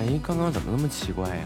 哎，刚刚怎么那么奇怪呀？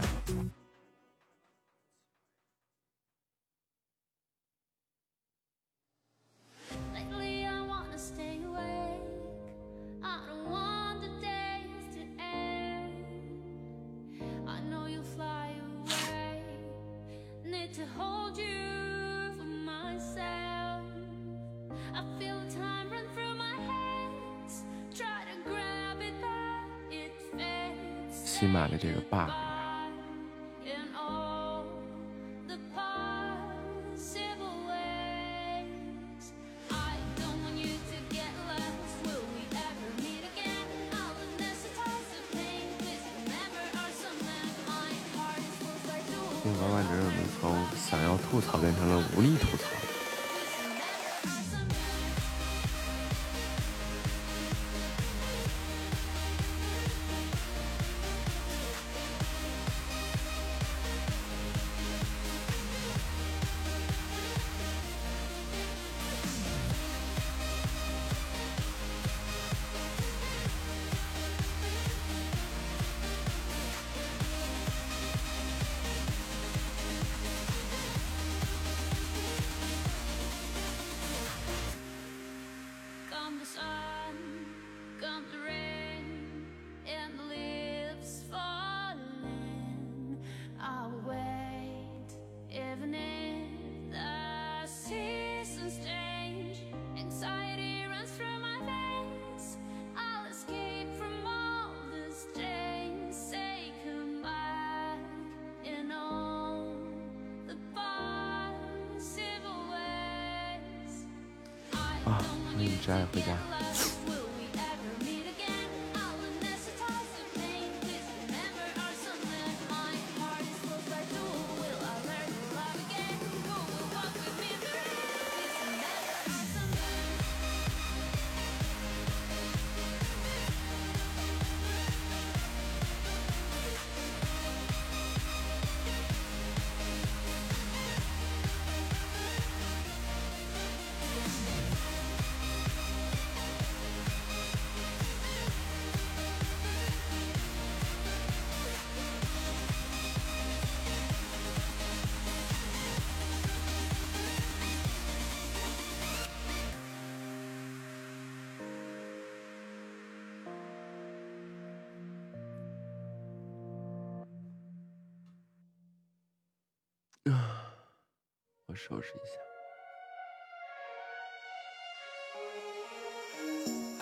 收拾一下。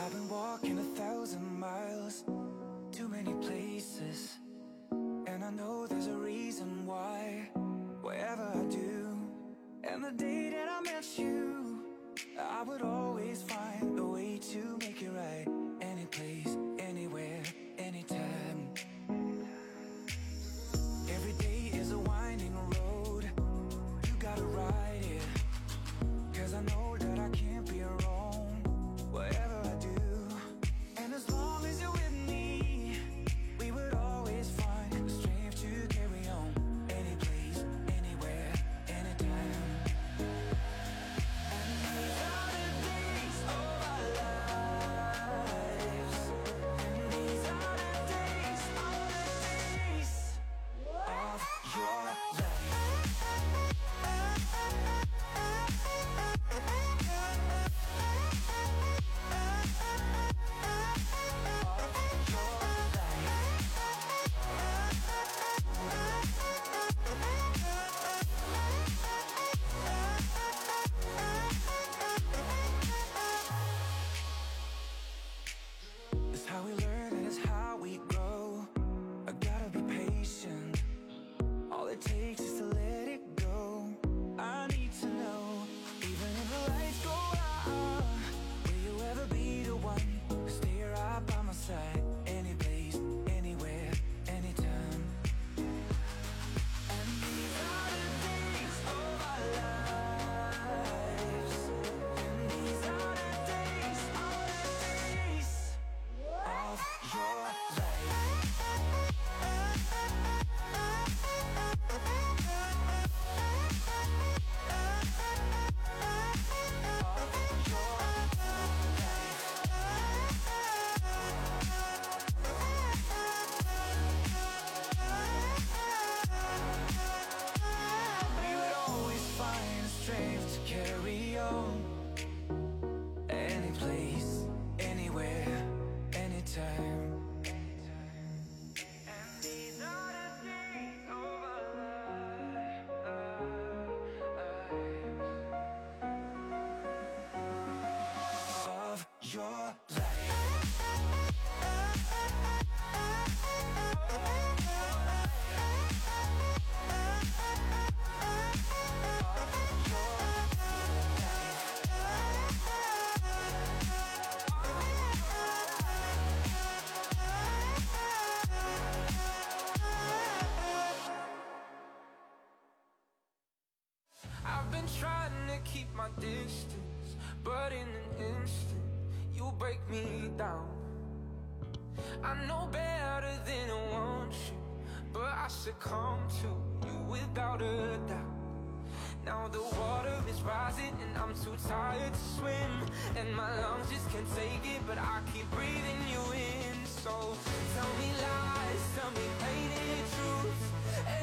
I've been walking a thousand miles, too many places. And I know there's a reason why, wherever I do. And the day that I met you, I would always find the way to make it right. My distance, but in an instant, you break me down. I know better than I want you, but I succumb to you without a doubt. Now the water is rising and I'm too tired to swim And my lungs just can't take it but I keep breathing you in So tell me lies, tell me painted truths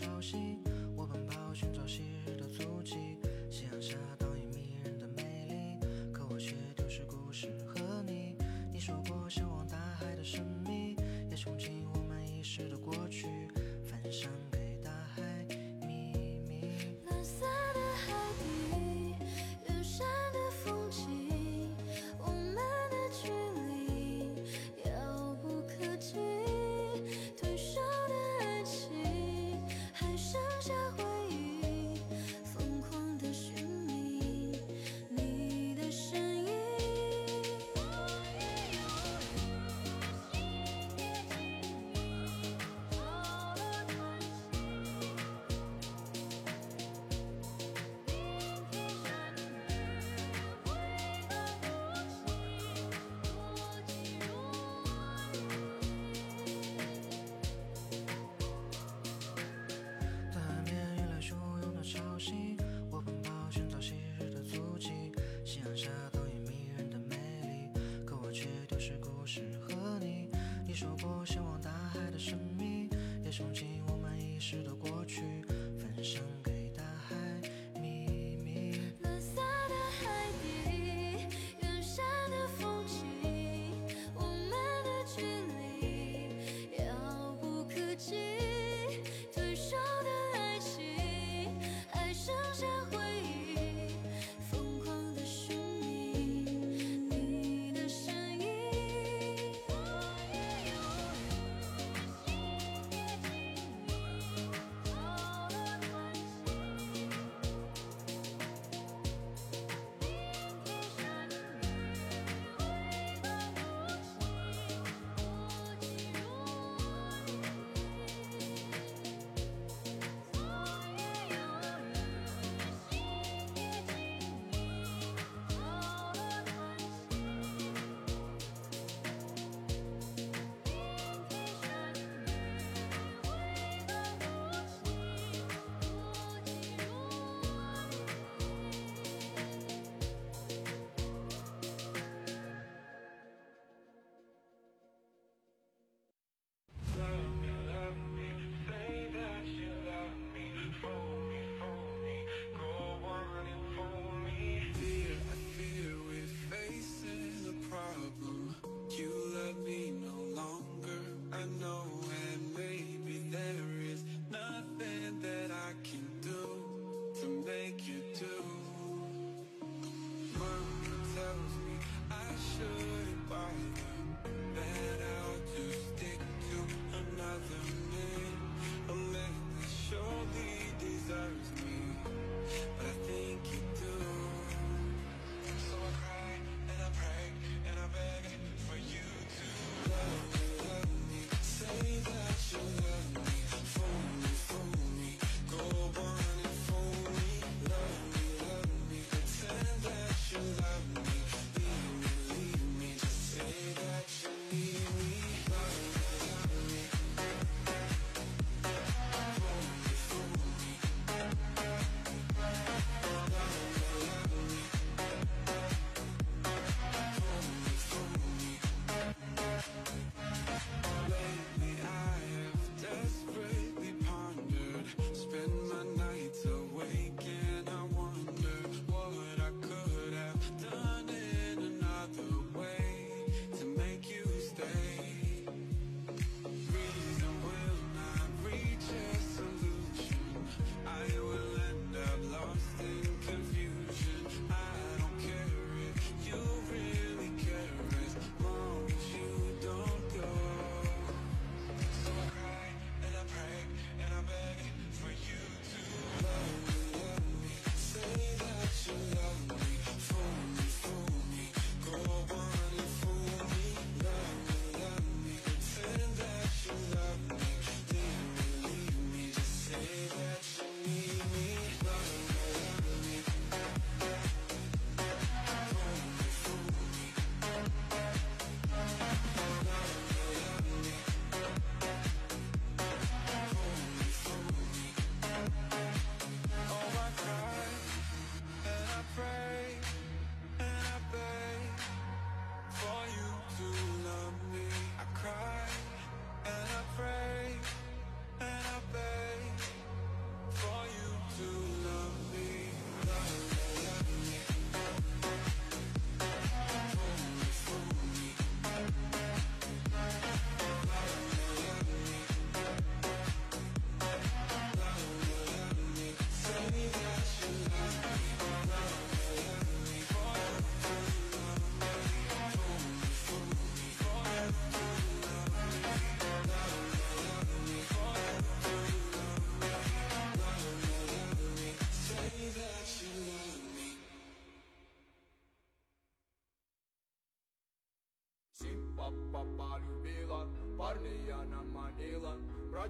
消息我奔跑寻找昔日的足迹。夕阳下倒影迷人的美丽，可我却丢失故事和你。你说过向往大海的神秘，也憧憬我们遗失的过去，分享给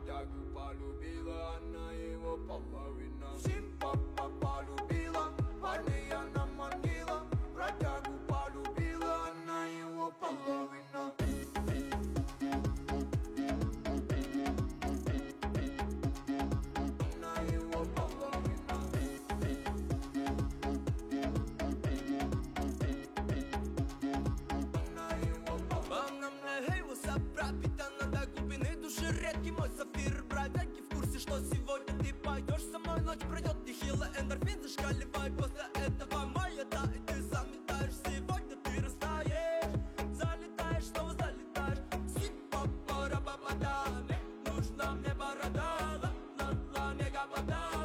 tak upalubila na jego połowę Ramadan.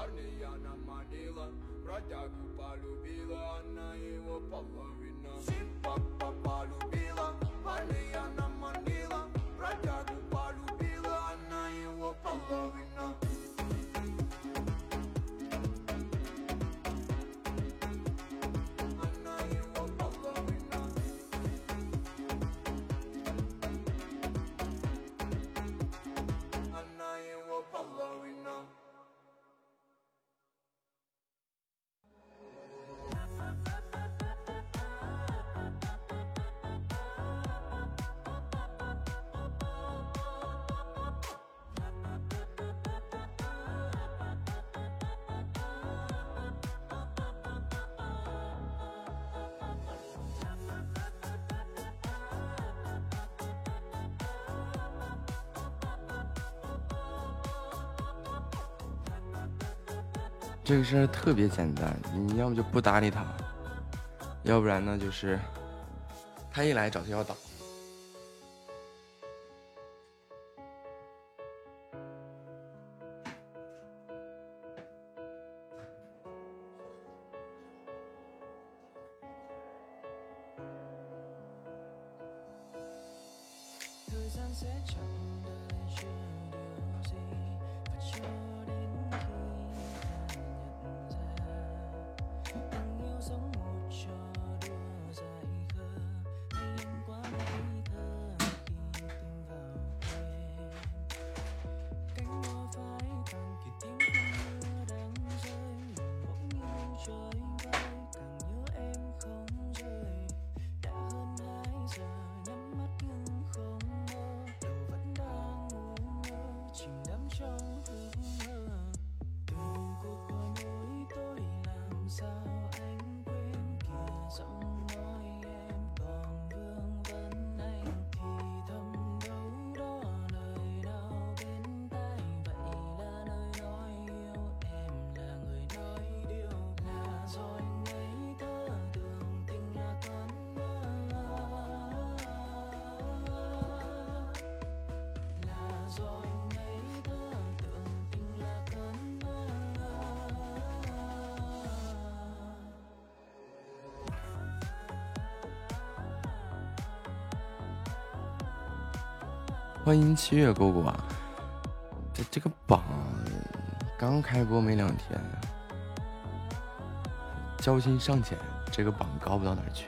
парней она манила Бродягу полюбила, она его половина. Симпа полюбила, парней 这个事儿特别简单，你要么就不搭理他，要不然呢就是，他一来找就要打。欢迎七月哥哥啊。这这个榜刚开播没两天交心尚浅这个榜高不到哪去。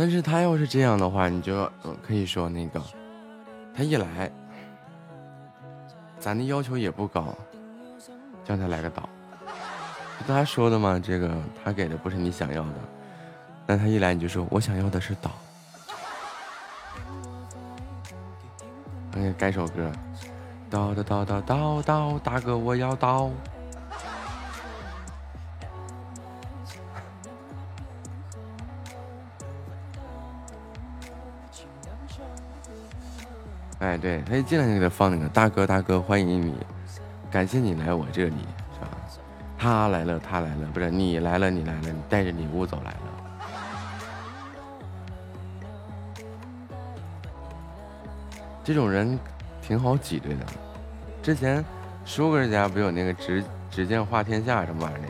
但是他要是这样的话，你就可以说那个，他一来，咱的要求也不高，叫他来个岛。他说的嘛，这个他给的不是你想要的，但他一来你就说我想要的是岛。哎，改首歌，叨叨叨叨叨叨，大哥我要刀。哎，对他一进来就给他放那个大哥大哥欢迎你，感谢你来我这里，是吧？他来了他来了，不是你来了你来了，你带着礼物走来了。这种人挺好挤兑的。之前舒哥家不有那个执执剑画天下什么玩意儿那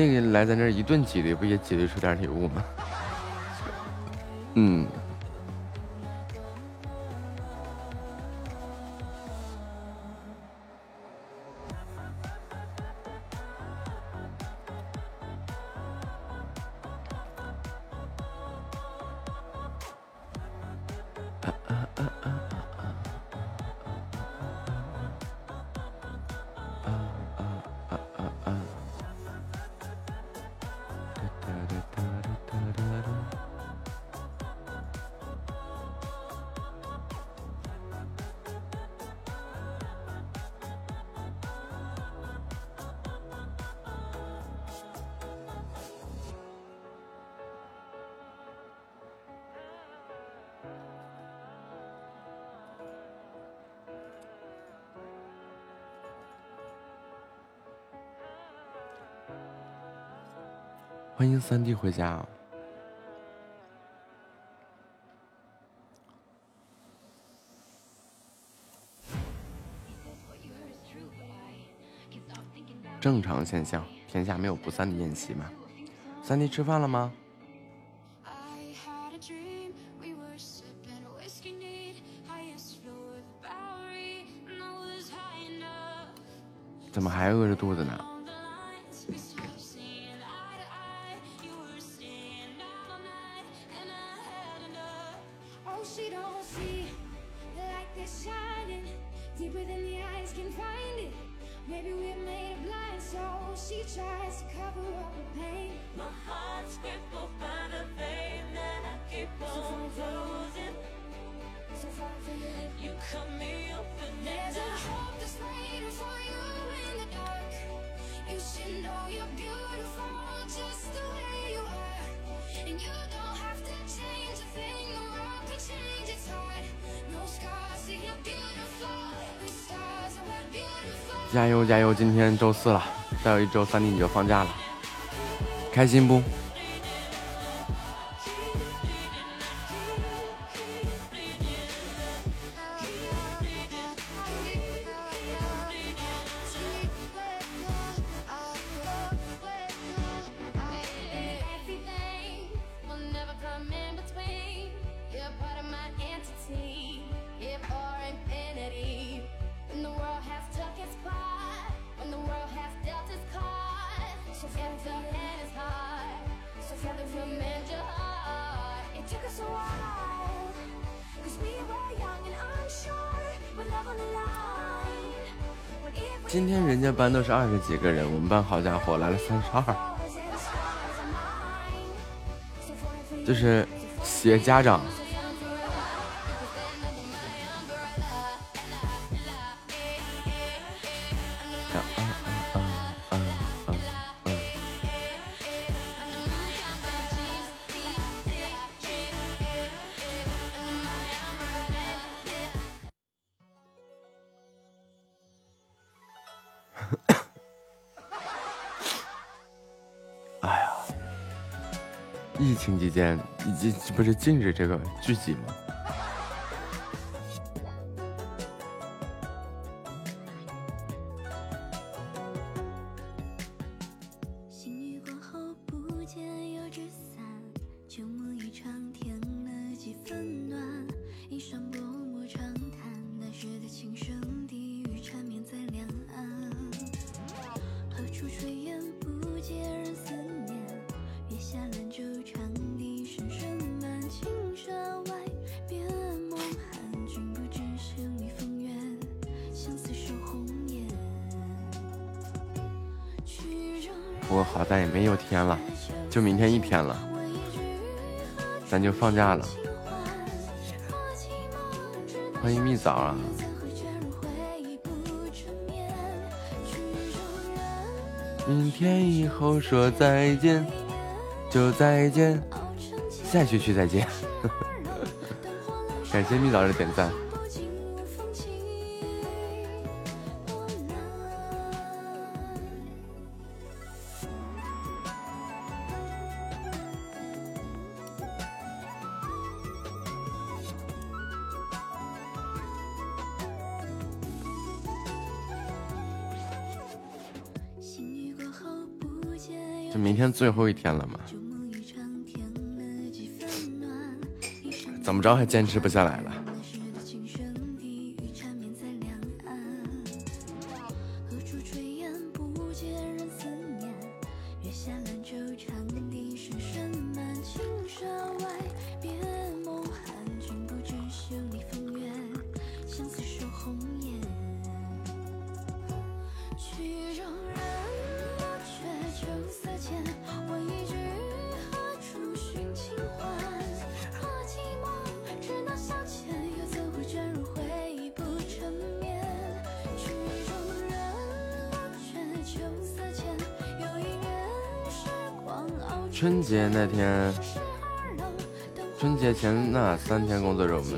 个，那个来咱这一顿挤兑，不也挤兑出点礼物吗？嗯。三弟回家啊。正常现象，天下没有不散的宴席嘛。三弟吃饭了吗？怎么还饿着肚子呢？今天周四了，再有一周三弟你就放假了，开心不？都是二十几个人我们班好家伙来了三十二。就是写家长不是禁止这个聚集吗？放假了。欢迎蜜枣啊！明天以后说再见，就再见，下学期再见。感谢蜜枣的点赞。最后一天了嘛，怎么着还坚持不下来了？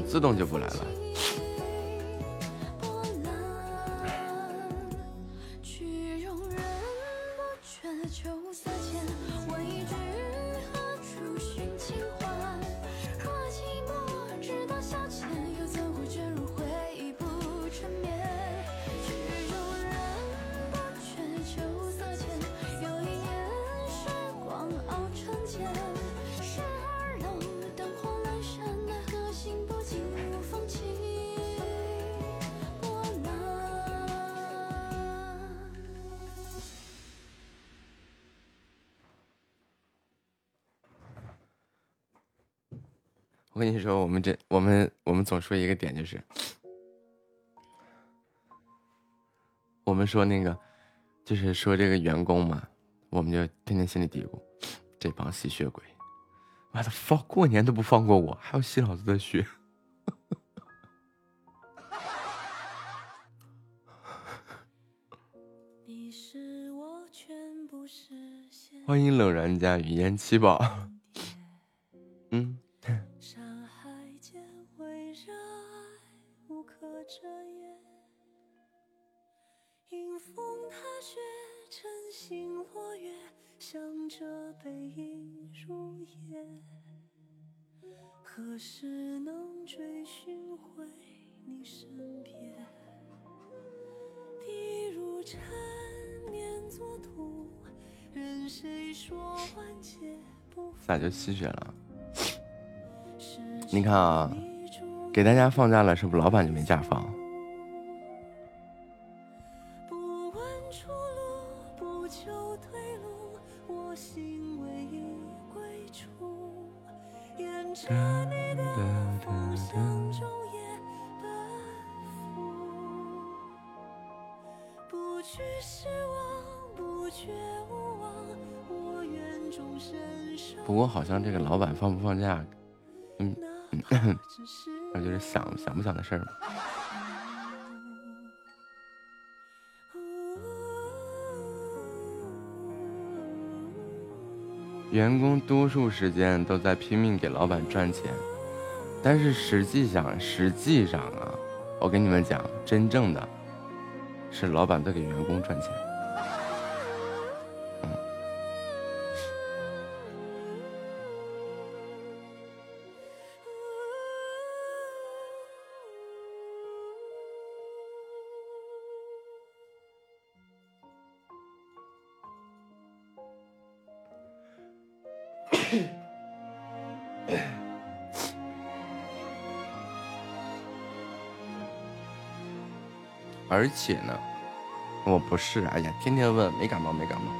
自动就总说一个点，就是我们说那个，就是说这个员工嘛，我们就天天心里嘀咕，这帮吸血鬼，妈的放过年都不放过我，还要吸老子的血。你是我全部实现。欢迎冷然家语言七宝，吸血了？你看啊，给大家放假了，是不是老板就没假放？不问出路，不求退路，我心唯一归处。沿着你的，不过好像这个老板放不放假，嗯，那就是想想不想的事儿嘛。员工多数时间都在拼命给老板赚钱，但是实际上，实际上啊，我跟你们讲，真正的是老板在给员工赚钱。而且呢，我不是，哎呀，天天问，没感冒，没感冒。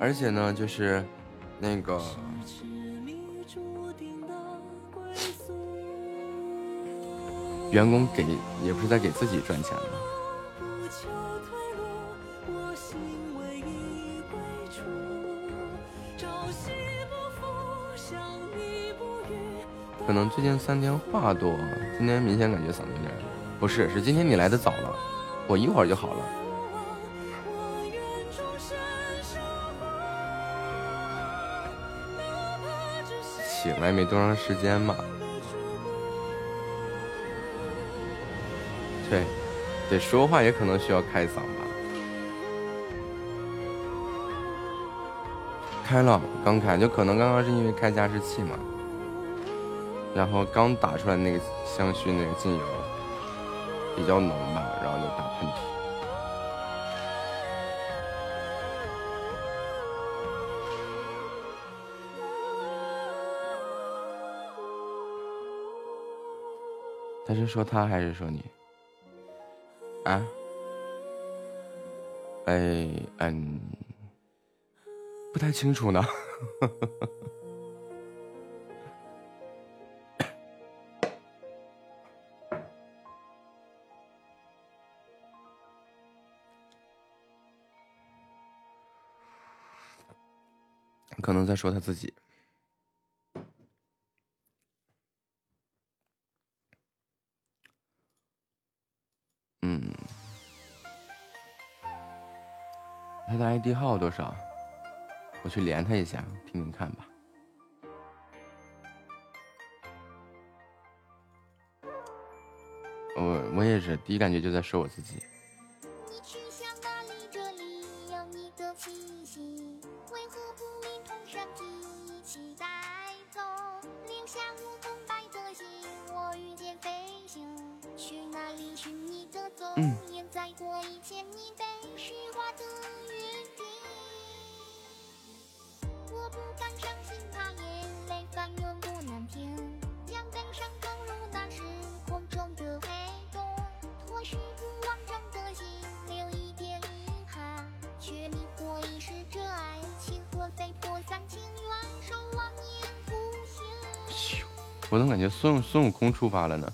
而且呢，就是那个，员工给也不是在给自己赚钱吗？可能最近三天话多，今天明显感觉嗓子有点，不是，是今天你来的早了，我一会儿就好了。醒，来没多长时间吧，对，对，说话也可能需要开嗓吧。开了，刚开，就可能刚刚是因为开加湿器嘛，然后刚打出来那个香薰那个精油比较浓吧，然后就打喷嚏。他是说他还是说你？啊？哎，嗯，不太清楚呢。说他自己。嗯，他的 ID 号多少？我去连他一下，听听看吧。我我也是，第一感觉就在说我自己。醒。我怎么感觉孙孙悟空出发了呢？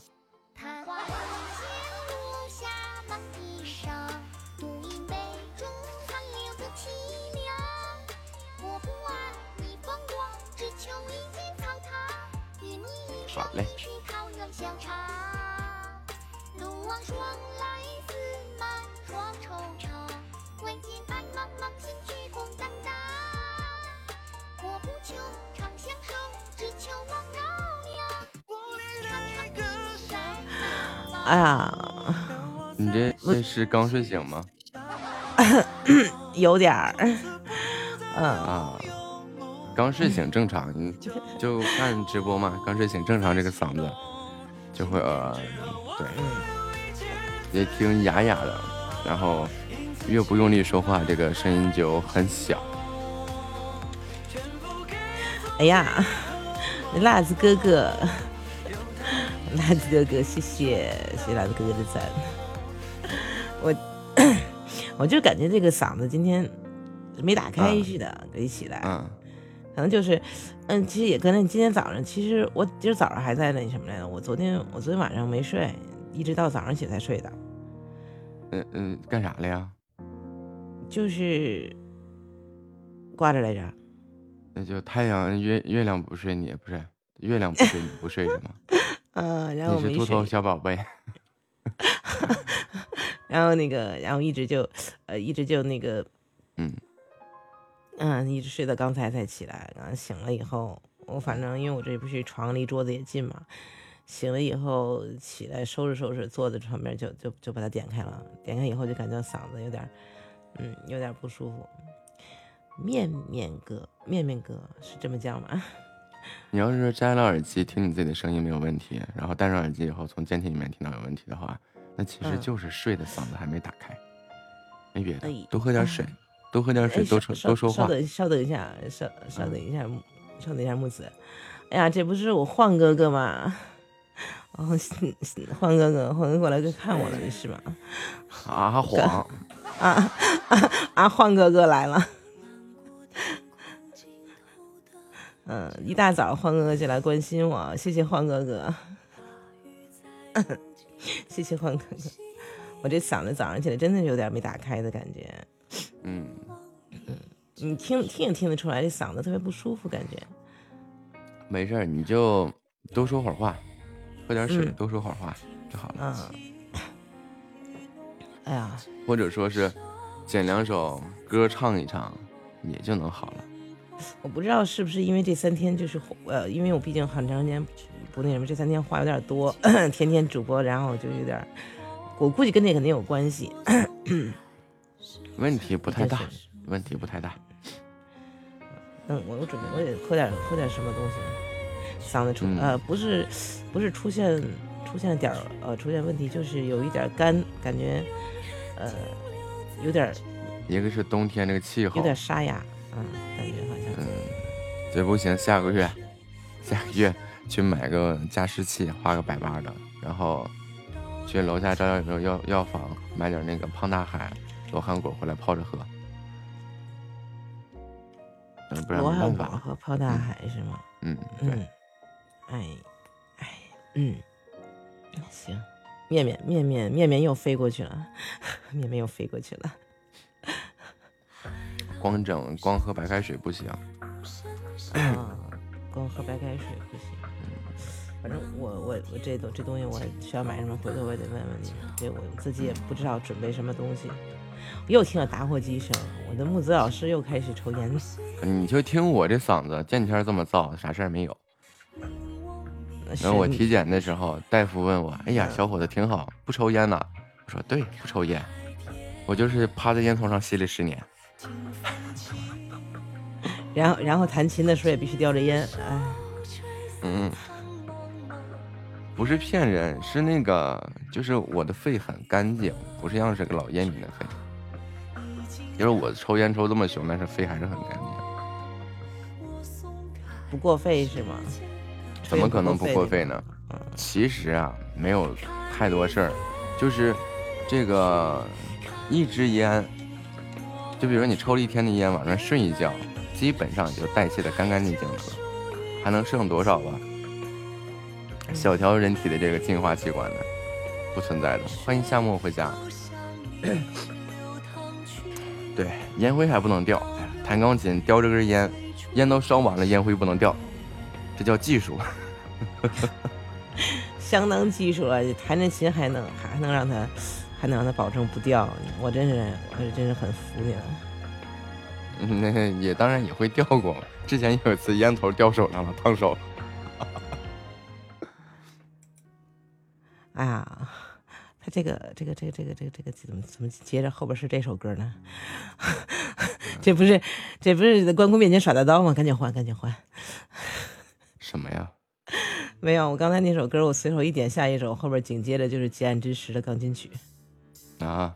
哎呀，你这这是刚睡醒吗？有点儿，嗯，啊，刚睡醒正常，你就看直播嘛，刚睡醒正常，这个嗓子就会呃，对，也挺哑哑的，然后越不用力说话，这个声音就很小。哎呀，辣子哥哥，辣子哥哥，谢谢谢谢辣子哥哥的赞。我 我就感觉这个嗓子今天没打开嗯似的，一起来，嗯可能就是，嗯，其实也跟那今天早上，其实我今儿早上还在那什么来着，我昨天我昨天晚上没睡，一直到早上起才睡的，嗯嗯，干啥了呀？就是挂着来着。那就太阳月月亮不睡你，不是月亮不睡你不睡是吗？嗯，然后我没你是秃头，小宝贝。然后那个，然后一直就，呃，一直就那个，嗯嗯，一直睡到刚才才起来。然后醒了以后，我反正因为我这不是床离桌子也近嘛，醒了以后起来收拾收拾，坐在床边就就就把它点开了。点开以后就感觉嗓子有点，嗯，有点不舒服。面面哥，面面哥是这么叫吗？你要是摘了耳机听你自己的声音没有问题，然后戴上耳机以后从监听里面听到有问题的话，那其实嗯就是睡的嗓子还没打开，没别的哎，多喝点水，多喝点水，哎，多说多说话。稍等，稍等一下，稍稍等一下，稍等一下，木子。哎呀，这不是我晃哥哥吗？哦，晃哥哥，晃哥哥过来看我了，是吗？啊晃，啊啊啊！晃哥哥来了。嗯，一大早欢哥哥就来关心我，谢谢欢哥哥。谢谢欢哥哥，我这嗓子早上起来真的有点没打开的感觉，嗯，你听听也听得出来，这嗓子特别不舒服，感觉。没事儿，你就多说会儿话，喝点水，嗯多说会儿话就好了。嗯，哎呀，或者说是捡两首歌唱一唱，也就能好了。我不知道是不是因为这三天就是呃，因为我毕竟很长时间不那什么，这三天话有点多，天天主播，然后就有点，我估计跟那肯定有关系。问题不太大，问题不太大。嗯，我我准备我得喝点喝点什么东西，嗓子出、嗯呃不是不是出现出现点儿呃出现问题，就是有一点干，感觉呃有点儿一个是冬天这个气候有，点沙哑，嗯，感觉好像。嗯，这不行，下个月，下个月去买个加湿器，花个百八的，然后去楼下照药药药房买点那个胖大海、罗汉果回来泡着喝。嗯，不然罗汉没办法。果和泡大海是吗？嗯，对，嗯，哎，哎，嗯，行，面面面面面面又飞过去了，面面又飞过去了。光整光喝白开水不行。啊，光喝白开水不行。嗯反正我我我这东这东西我需要买什么，回头我也得问问你们，这我自己也不知道准备什么东西。又听到打火机声，我的木子老师又开始抽烟了。你就听我这嗓子，见天这么燥，啥事儿没有。然后我体检的时候，大夫问我：“哎呀，小伙子挺好，不抽烟呐？”我说：“对，不抽烟，我就是趴在烟囱上吸了十年。然后然后弹琴的时候也必须叼着烟，哎，”嗯，不是骗人，是那个，就是我的肺很干净，不是像是个老烟民的肺。就是我抽烟抽这么凶，但是肺还是很干净。不过肺是吗？怎么可能不过肺呢？呢？其实啊，没有太多事儿，就是这个一支烟，就比如说你抽了一天的烟，晚上睡一觉，基本上就代谢的干干净净的了，还能剩多少吧？小条人体的这个净化器官呢，不存在的。欢迎夏末回家。对，烟灰还不能掉。弹钢琴叼着根烟，烟都烧完了，烟灰不能掉，这叫技术。相当技术了，弹着琴还能还能让它还能让它保证不掉，我真是我是真是很服你了。嗯，那也当然也会掉过。之前有一次烟头掉手上了，烫手了。哎呀，他这个这个这个这个这个这个怎么怎么接着后边是这首歌呢？这不是这不是在关公面前耍大刀吗？赶紧换，赶紧换。什么呀？没有，我刚才那首歌我随手一点，下一首后边紧接着就是《结案之时》的钢琴曲。啊？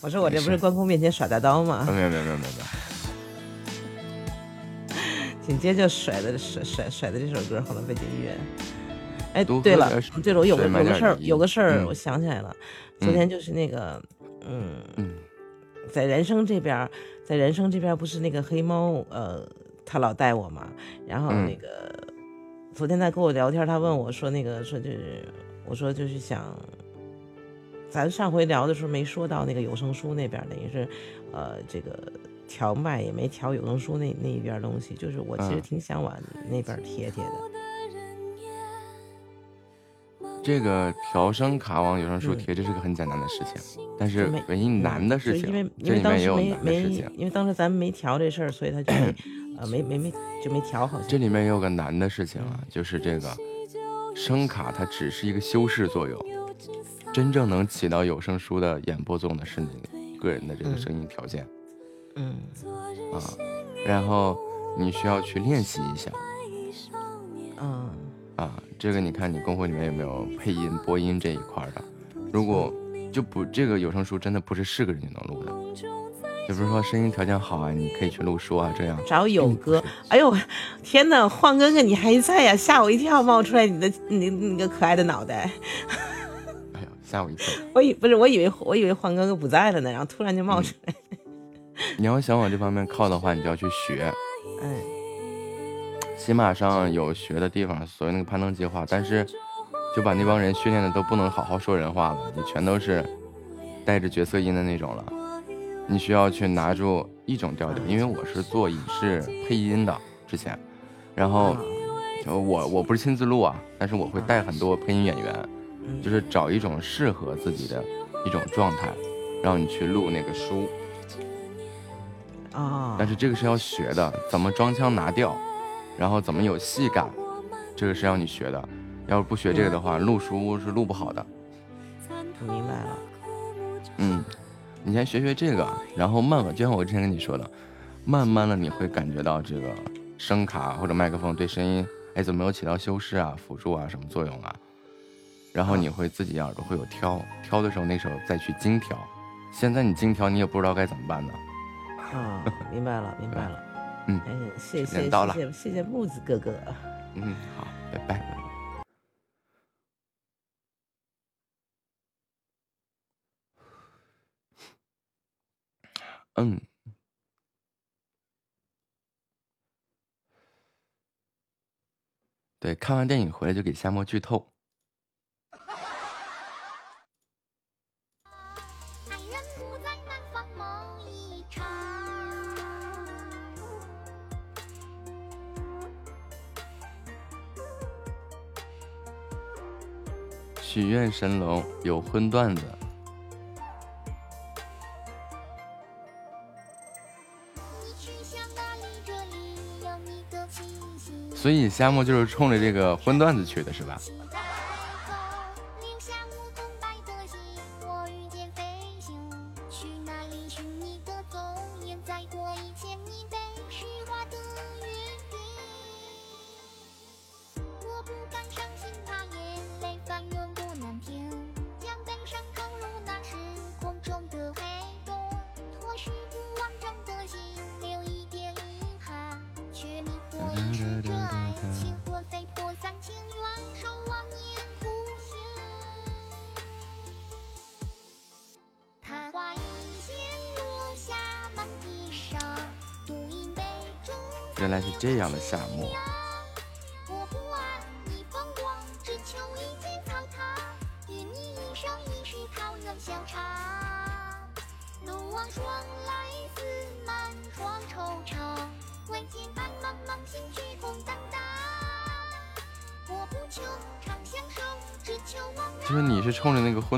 我说我这不是关公面前耍大刀吗？没有没有没有没有。紧接着甩的甩甩甩的这首歌后的背景音乐。哎，对了，对了，我有个有个事儿，有个事儿，嗯我想起来了，昨天就是那个，嗯，嗯在人生这边儿，在人生这边儿不是那个黑猫，呃，他老带我嘛，然后嗯那个、昨天他跟我聊天，他问我说那个说就是我说就是想，咱上回聊的时候没说到那个有声书那边儿，等于是呃这个调麦也没调有声书那那一边东西，就是我其实嗯挺想往那边贴贴的。这个调声卡往有声书贴，这是个很简单的事情，但是唯一难的事情就因为，当时没没事情，因为当时咱们没调这事儿，所以他就没 呃没没没就没调好像。这里面也有个难的事情啊，嗯就是这个声卡它只是一个修饰作用，真正能起到有声书的演播作用的是你个人的这个嗯声音条件。嗯啊，然后你需要去练习一下嗯啊。这个你看你公会里面有没有配音、播音这一块儿的？如果就不这个有声书真的不是是个人就能录的，也不是说声音条件好啊，你可以去录书啊，这样。找友哥是。哎呦，天哪，晃哥哥你还在呀？吓我一跳，冒出来你的你你个可爱的脑袋。哎呀，吓我一跳！我以不是我以为我以为晃哥哥不在了呢，然后突然就冒出来。你要想往这方面靠的话，你就要去学。嗯喜马上有学的地方，所谓那个攀登计划，但是就把那帮人训练的都不能好好说人话了，你全都是带着角色音的那种了。你需要去拿住一种调调，因为我是做影视配音的之前，然后我我不是亲自录啊，但是我会带很多配音演员，嗯就是找一种适合自己的一种状态，让你去录那个书。啊，但是这个是要学的，怎么装腔拿调，然后怎么有戏感，这个是要你学的。要是不学这个的话，录书是录不好的。我明白了。嗯，你先学学这个，然后慢慢，就像我之前跟你说的，慢慢的你会感觉到这个声卡或者麦克风对声音，哎，怎么有起到修饰啊、辅助啊什么作用啊？然后你会自己耳朵会有挑，挑的时候那时候再去精调。现在你精调你也不知道该怎么办呢。啊，明白了，明白了。嗯哎，谢谢到了谢谢谢谢木子哥哥。嗯，好，拜拜。嗯，对，看完电影回来就给夏沫剧透。爱人不在南方梦一场。许愿神龙有荤段子。所以夏沫就是冲着这个荤段子去的，是吧？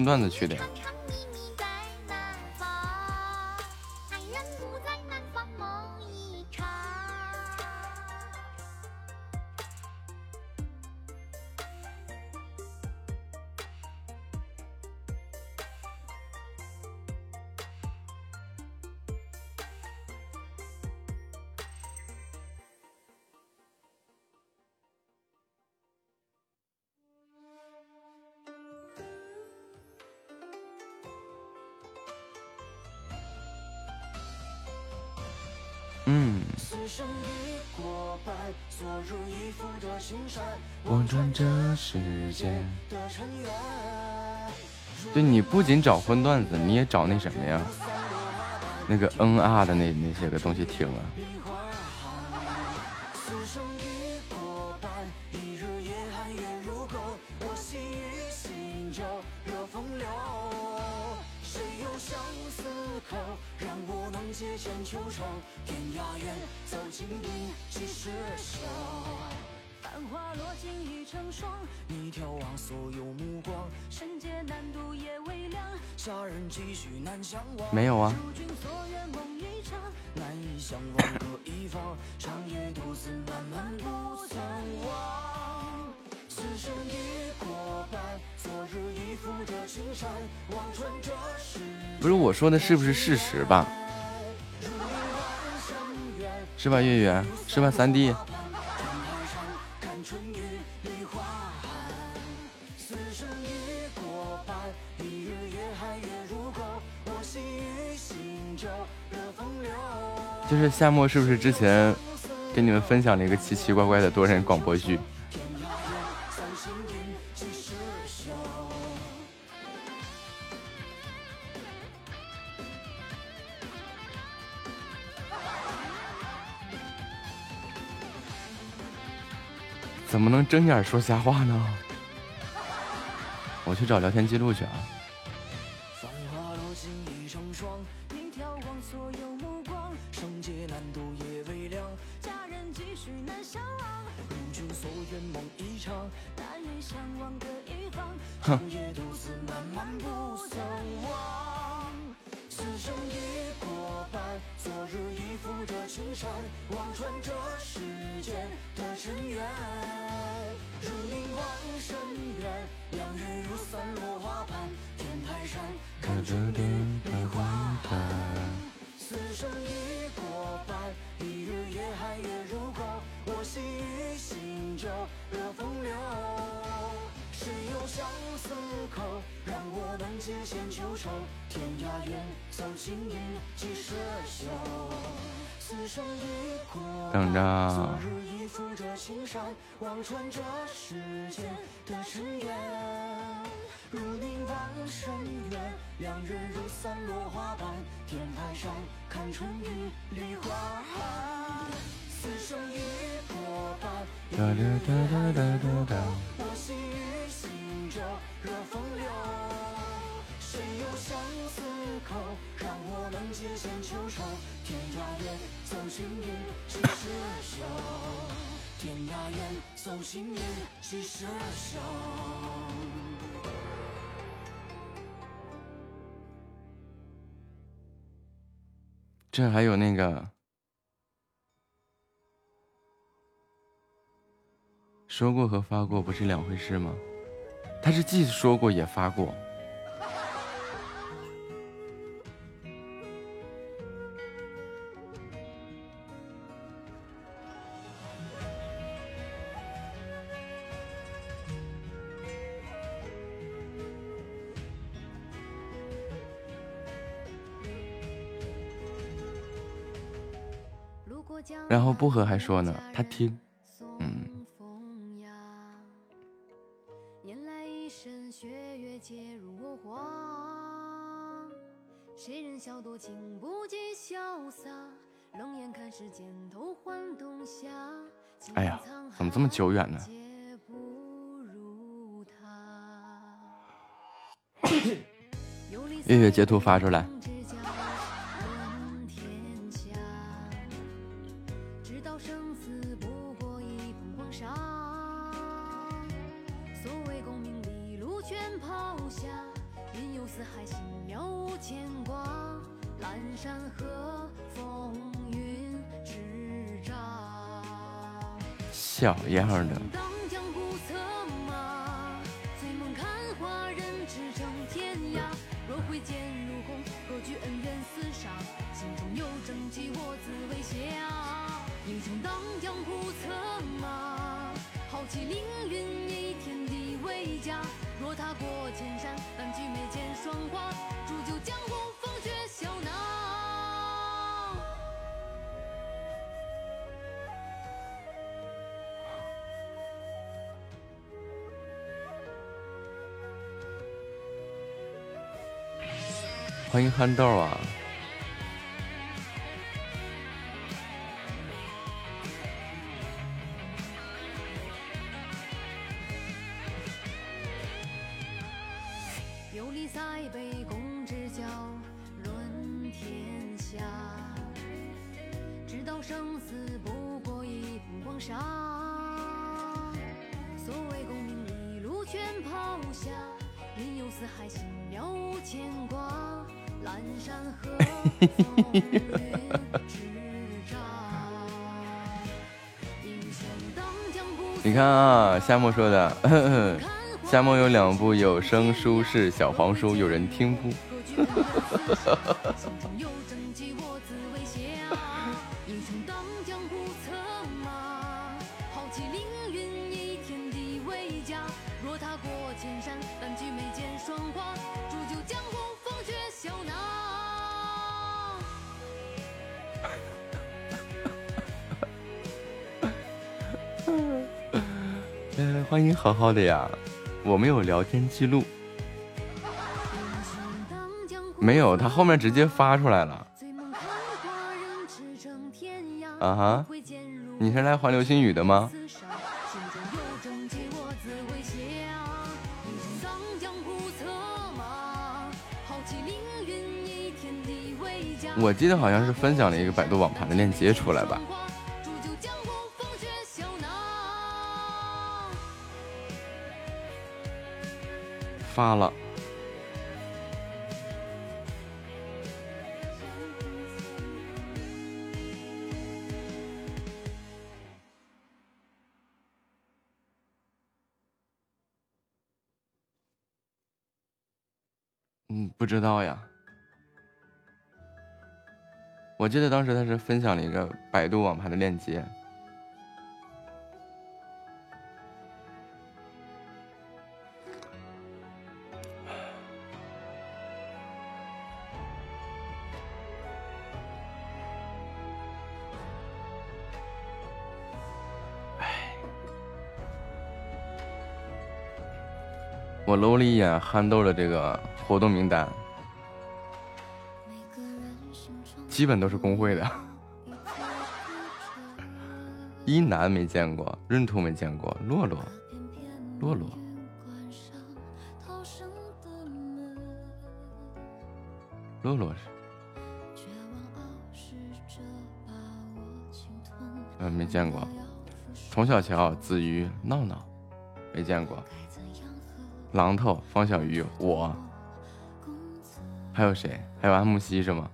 段子去的。仅找荤段子，你也找那什么呀？那个嗯啊的那那些个东西听啊。说的是不是事实吧？是吧，月月？是吧，三弟？就是夏沫是不是之前给你们分享了一个奇奇怪怪的多人广播剧？睁眼说瞎话呢？我去找聊天记录去啊。还有那个说过和发过不是两回事吗？他是既说过也发过。江然后不和还说呢，他听，嗯嗯，风呀，年来一身血月皆如我花。谁人笑多情不计潇洒，冷眼看世间头换冬夏。哎呀怎么这么久远呢 月月截图发出来。下，云游四海，心渺无牵挂。阑珊河，风云之乍。小样的，当江湖策马，醉梦看花人驰骋天涯。若挥剑如虹，何惧恩怨厮杀？心中有正气，我自为侠。英雄当江湖策马，豪气凌云，以天地为家。若踏过千山，半句眉间霜花，铸就江湖风雪笑纳。欢迎憨豆啊！夏沫说的，夏沫有两部有声书是小黄书，有人听不？好好的呀我没有聊天记录。没有他后面直接发出来了。啊哈你是来还流星雨的吗？我记得好像是分享了一个百度网盘的链接出来吧。发了，嗯，不知道呀。我记得当时他是分享了一个百度网盘的链接，我搂了一眼憨豆的这个活动名单，基本都是工会的。一男没见过，闰土没见过，洛洛，洛洛，洛洛是，嗯，没见过。童小乔、子瑜、闹闹，没见过。榔头、方小鱼，我，还有谁？还有安慕希是吗？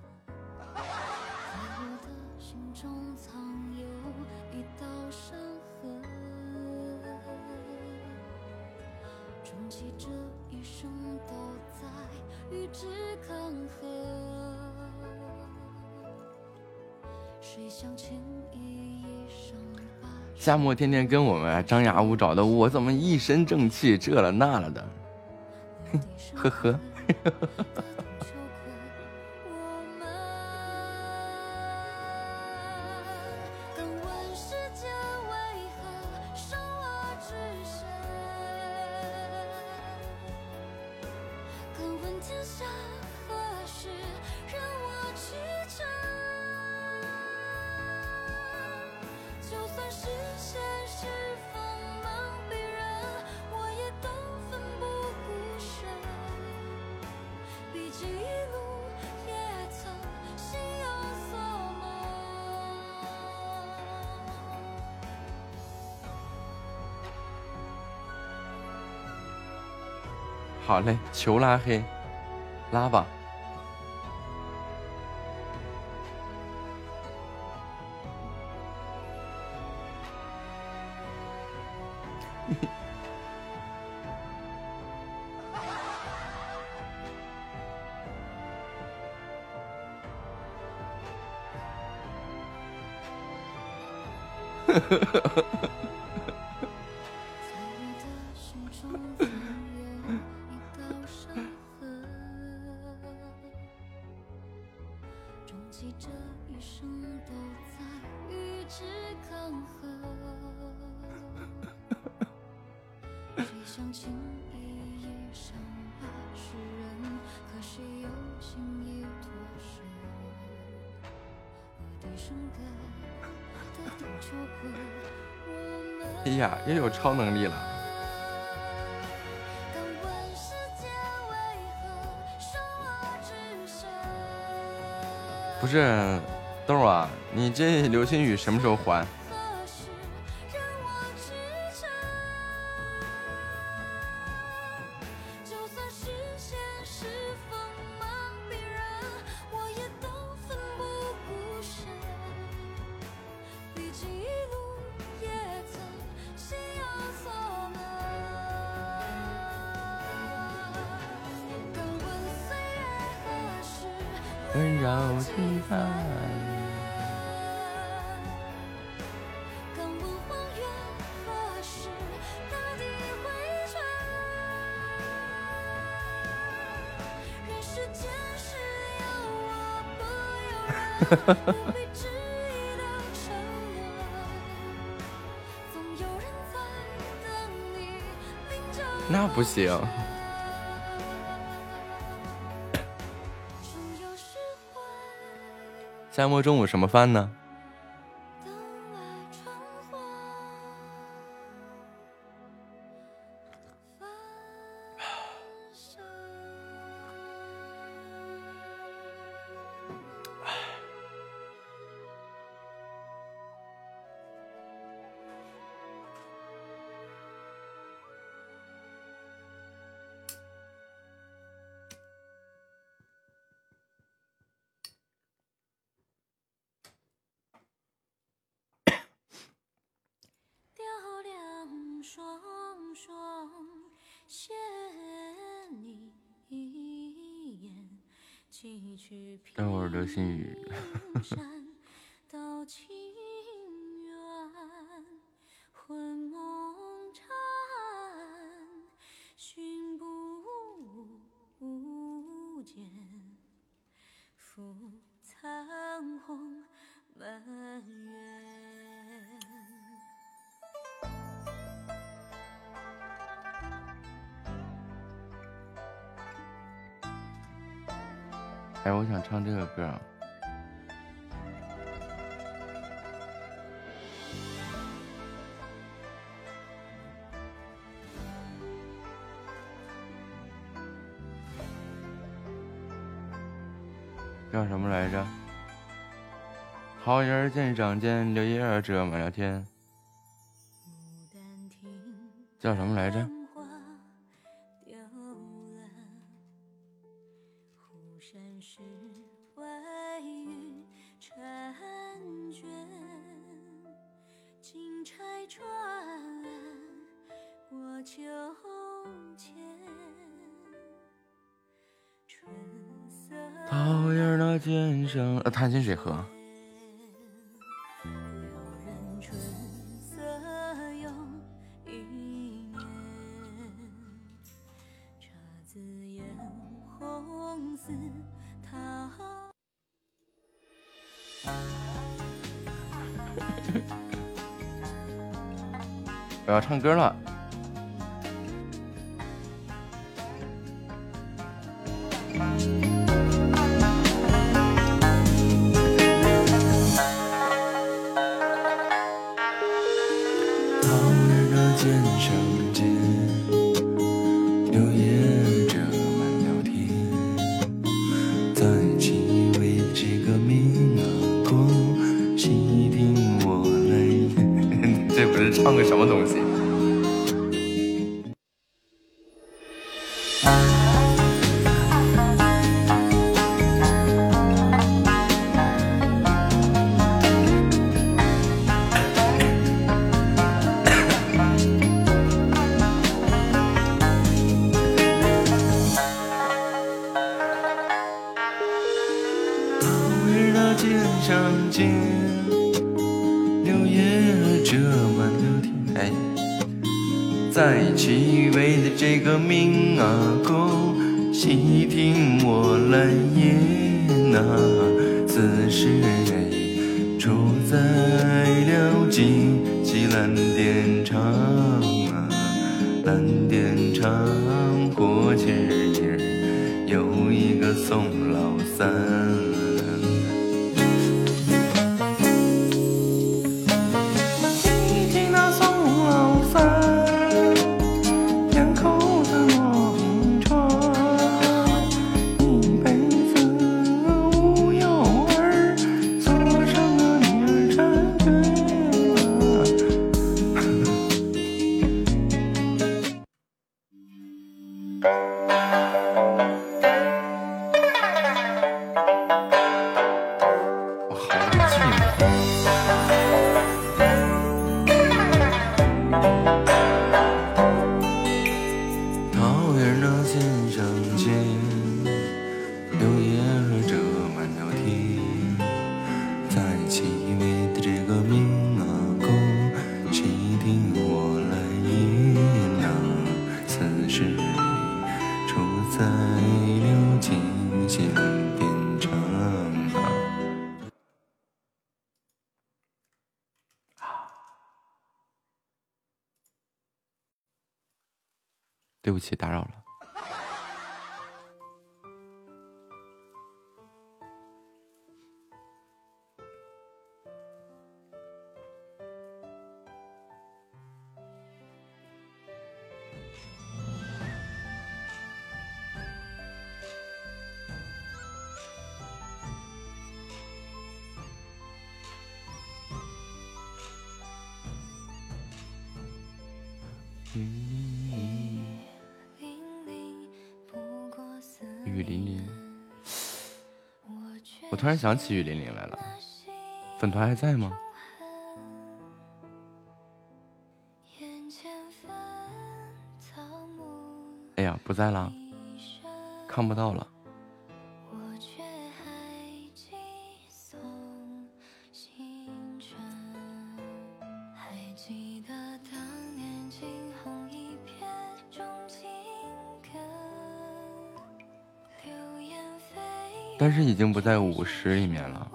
夏沫天天跟我们张牙舞爪的，我怎么一身正气这了那了的？呵 呵呵。呵来，求拉黑，拉吧。什么时候还？何时任我 那不行。夏末中午什么饭呢？心语桃叶儿渐长见柳叶儿折满了天。牡丹亭叫什么来着？山石婵娟金钗我秋千春色桃叶儿那尖上呃清水河唱歌了。谢谢打。突然想起雨霖铃来了。粉团还在吗？哎呀，不在了，看不到了。是已经不在五十里面了。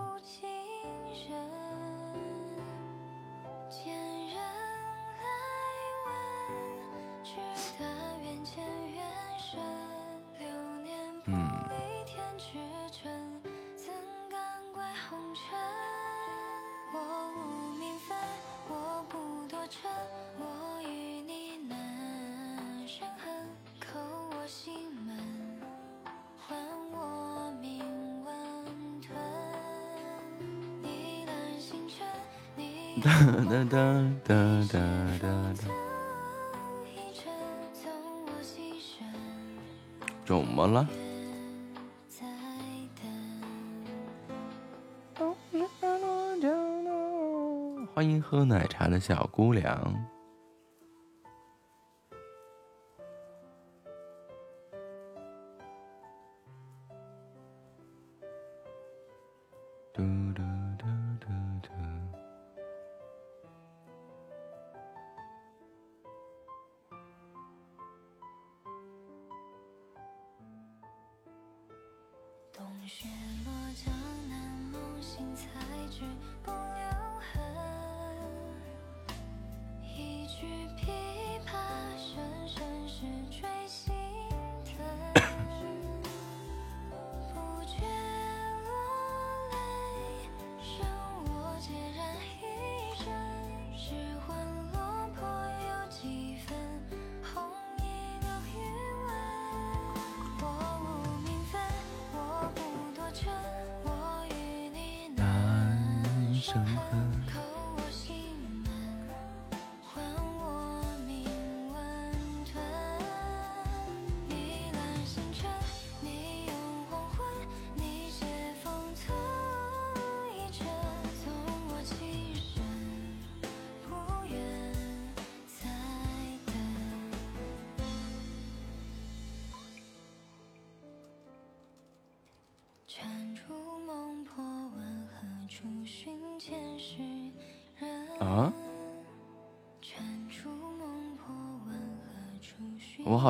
小姑娘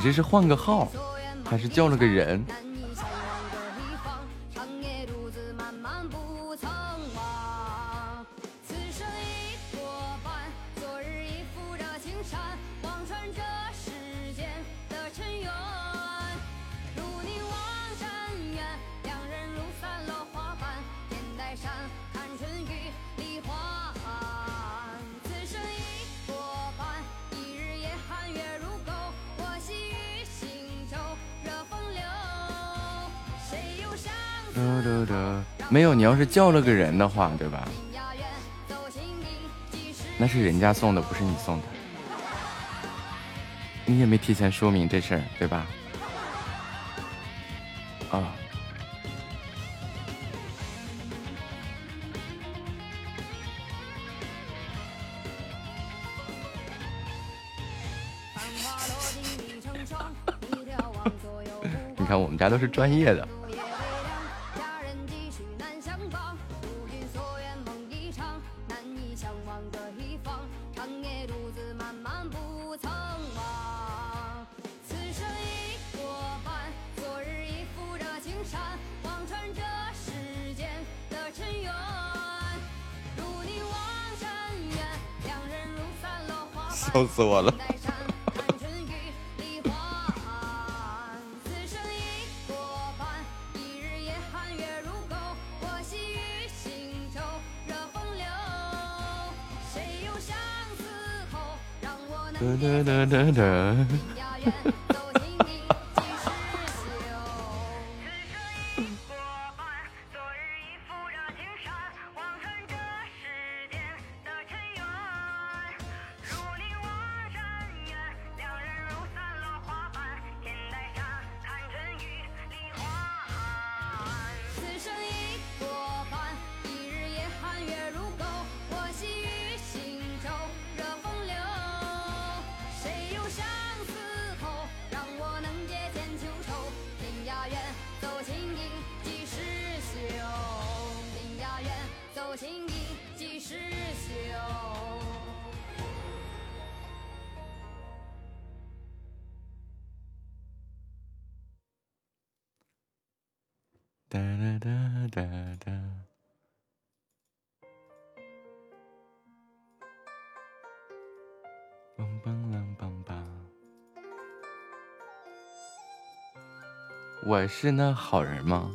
你这是换个号还是叫了个人？是叫了个人的话，对吧？那是人家送的，不是你送的。你也没提前说明这事儿，对吧？啊！你看，我们家都是专业的。我是那好人吗？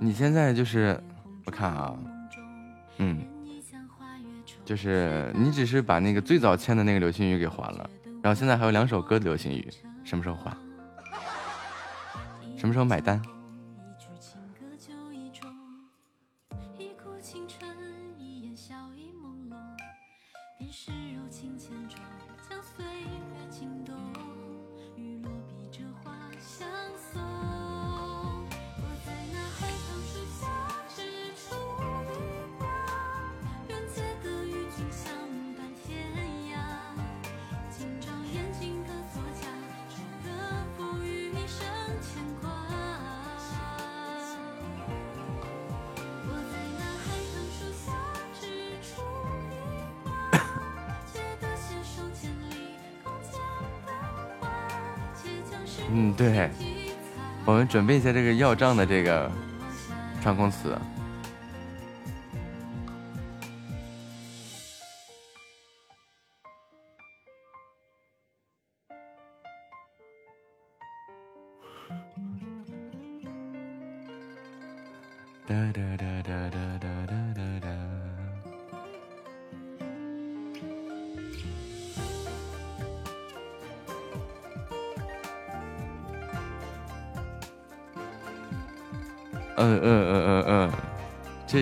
你现在就是，我看啊，嗯，就是你只是把那个最早签的那个流星雨给还了，然后现在还有两首歌的流星雨，什么时候还？什么时候买单？准备一下这个要账的这个串公司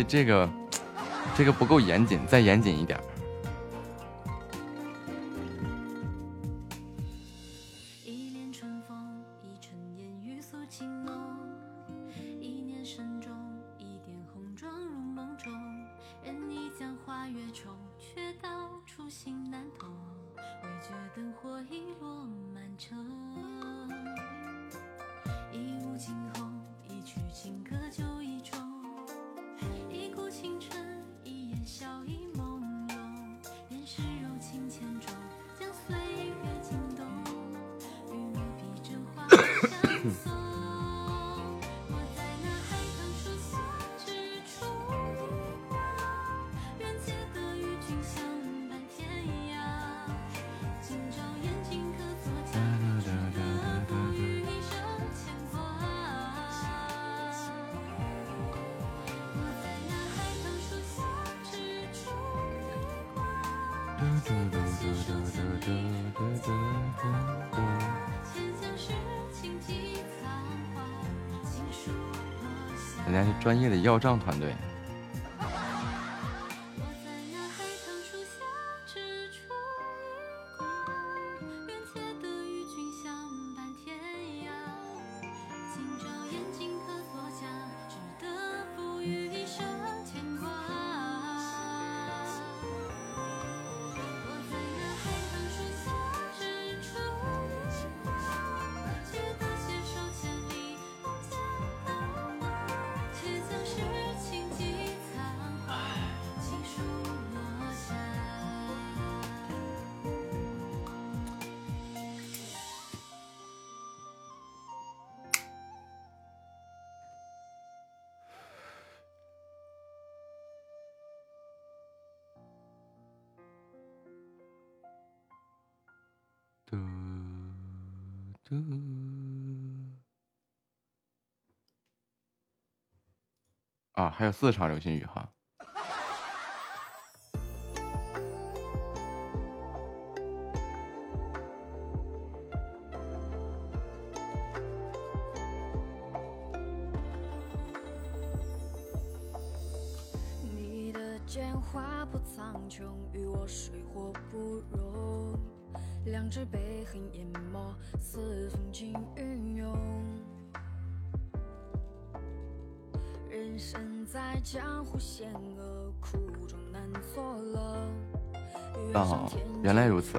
这个这个不够严谨再严谨一点到账团队。啊还有四场流星雨哈。死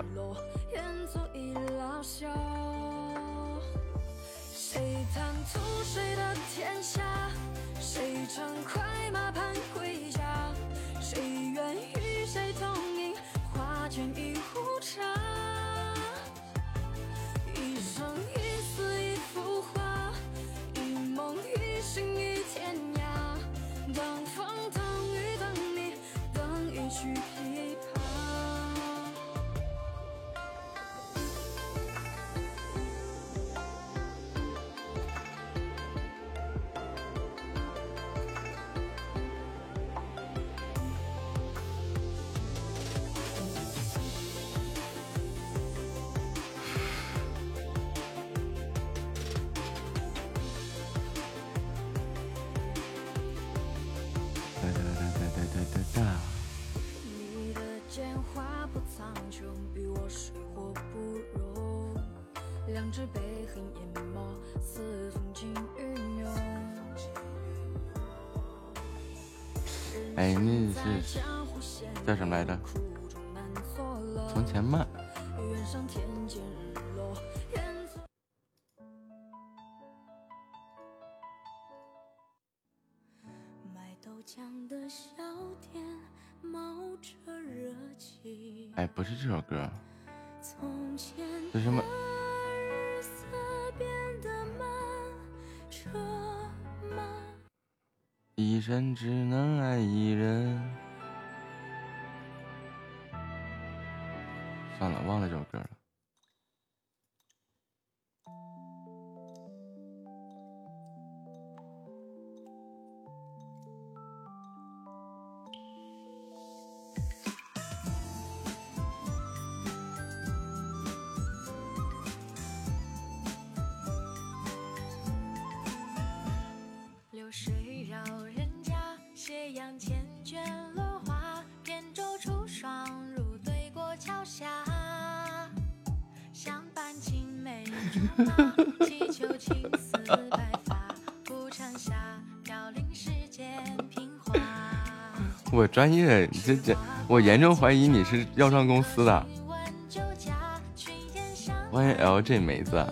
苍穹与我水火不容。两只恨似风云涌哎那是叫什么来着？从前慢。的小店冒着热气。哎，不是这首歌，从前是什么？一生只能爱一人。算了，忘了这首歌了。我专业这这，我严重怀疑你是药妆公司的。欢迎 LJ 梅子，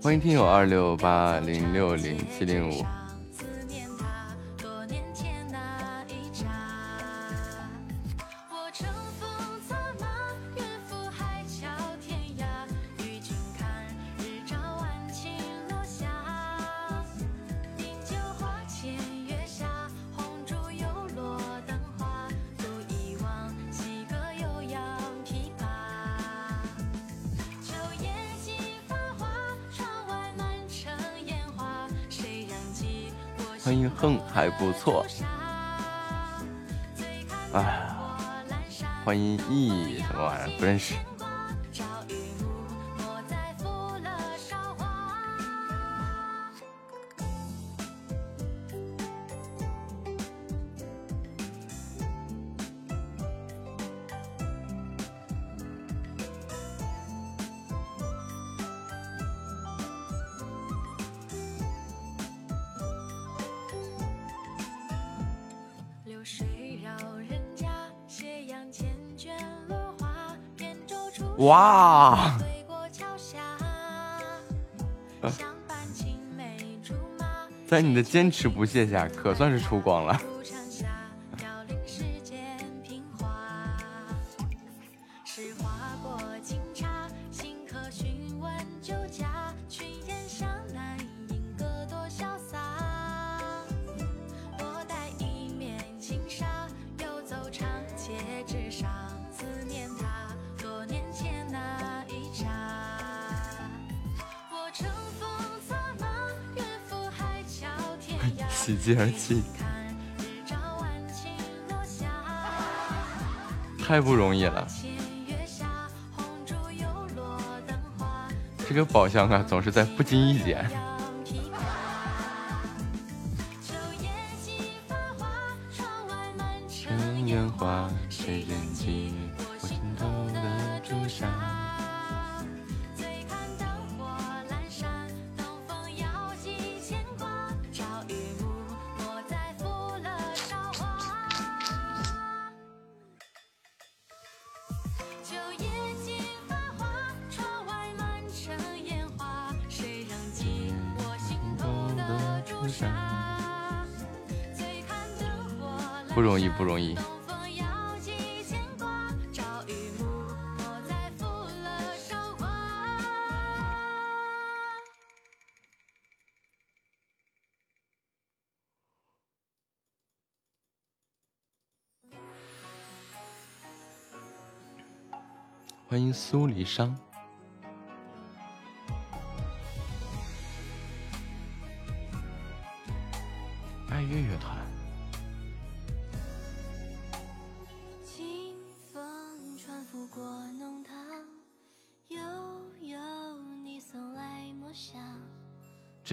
欢迎听友二六八零六零七零五。不认识。在你的坚持不懈下可算是出光了。太不容易了。这个宝箱啊，总是在不经意间。不容易，不容易。欢迎苏黎商。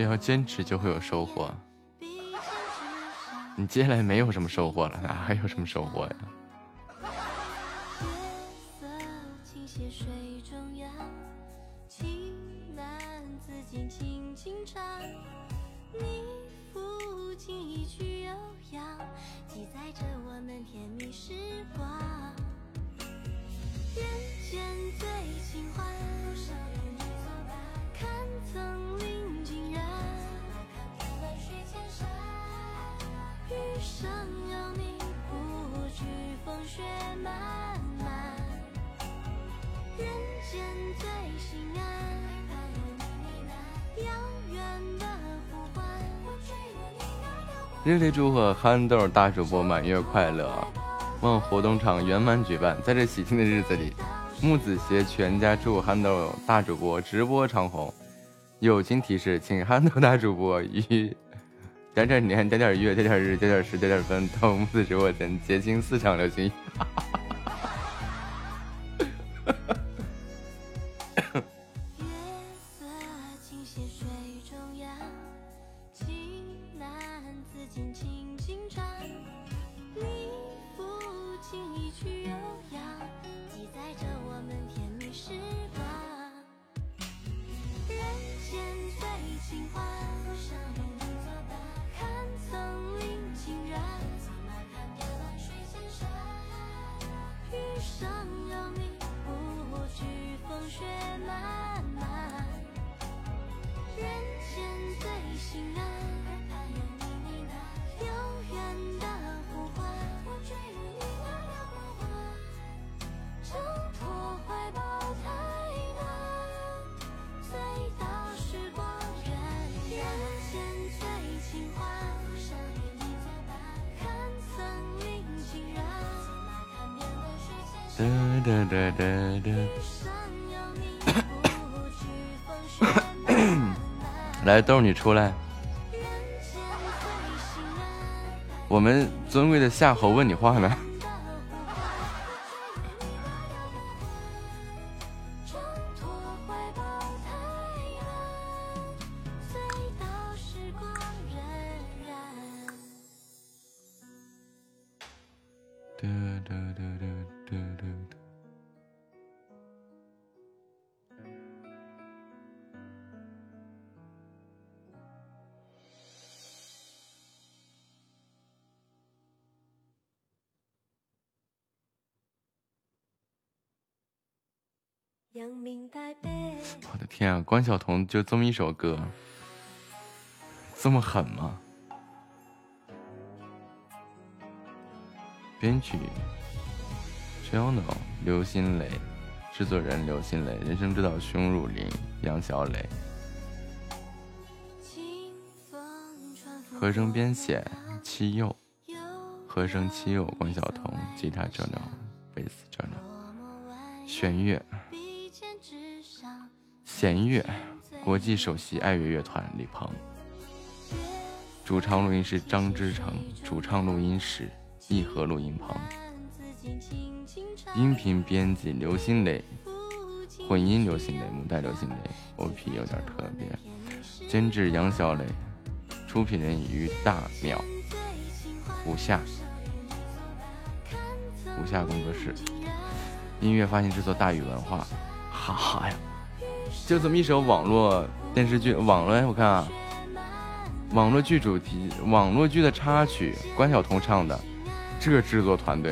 只要坚持就会有收获。你接下来没有什么收获了，哪还有什么收获呀？祝贺憨豆大主播满月快乐！望活动场圆满举办。在这喜庆的日子里，木子携全家祝憨豆大主播直播长虹。友情提示，请憨豆大主播于 点点年、点点月、点点日、点点时、点点分到木子直播间结清四场流星哒哒哒哒哒。上有你，不惧风雪。来，豆你出来，人间最心安。我们尊贵的夏侯问你话呢。天啊，关晓彤就这么一首歌，这么狠吗？编曲 Jono 刘心磊，制作人刘心磊，人生之道熊汝霖、杨小磊，和声编写七佑，和声七佑关晓彤，吉他 Jono，贝斯 Jono，弦乐，弦乐国际首席爱乐乐团李鹏，主唱录音师张之成，主唱录音室一和录音棚，音频编辑刘新磊，混音刘新磊，母带刘新磊，OP 有点特别，监制杨小磊，出品人于大淼，五夏，五夏工作室，音乐发行制作大宇文化，哈哈呀，就这么一首网络电视剧，网络我看啊。网络剧主题，网络剧的插曲，关晓彤唱的，这个制作团队，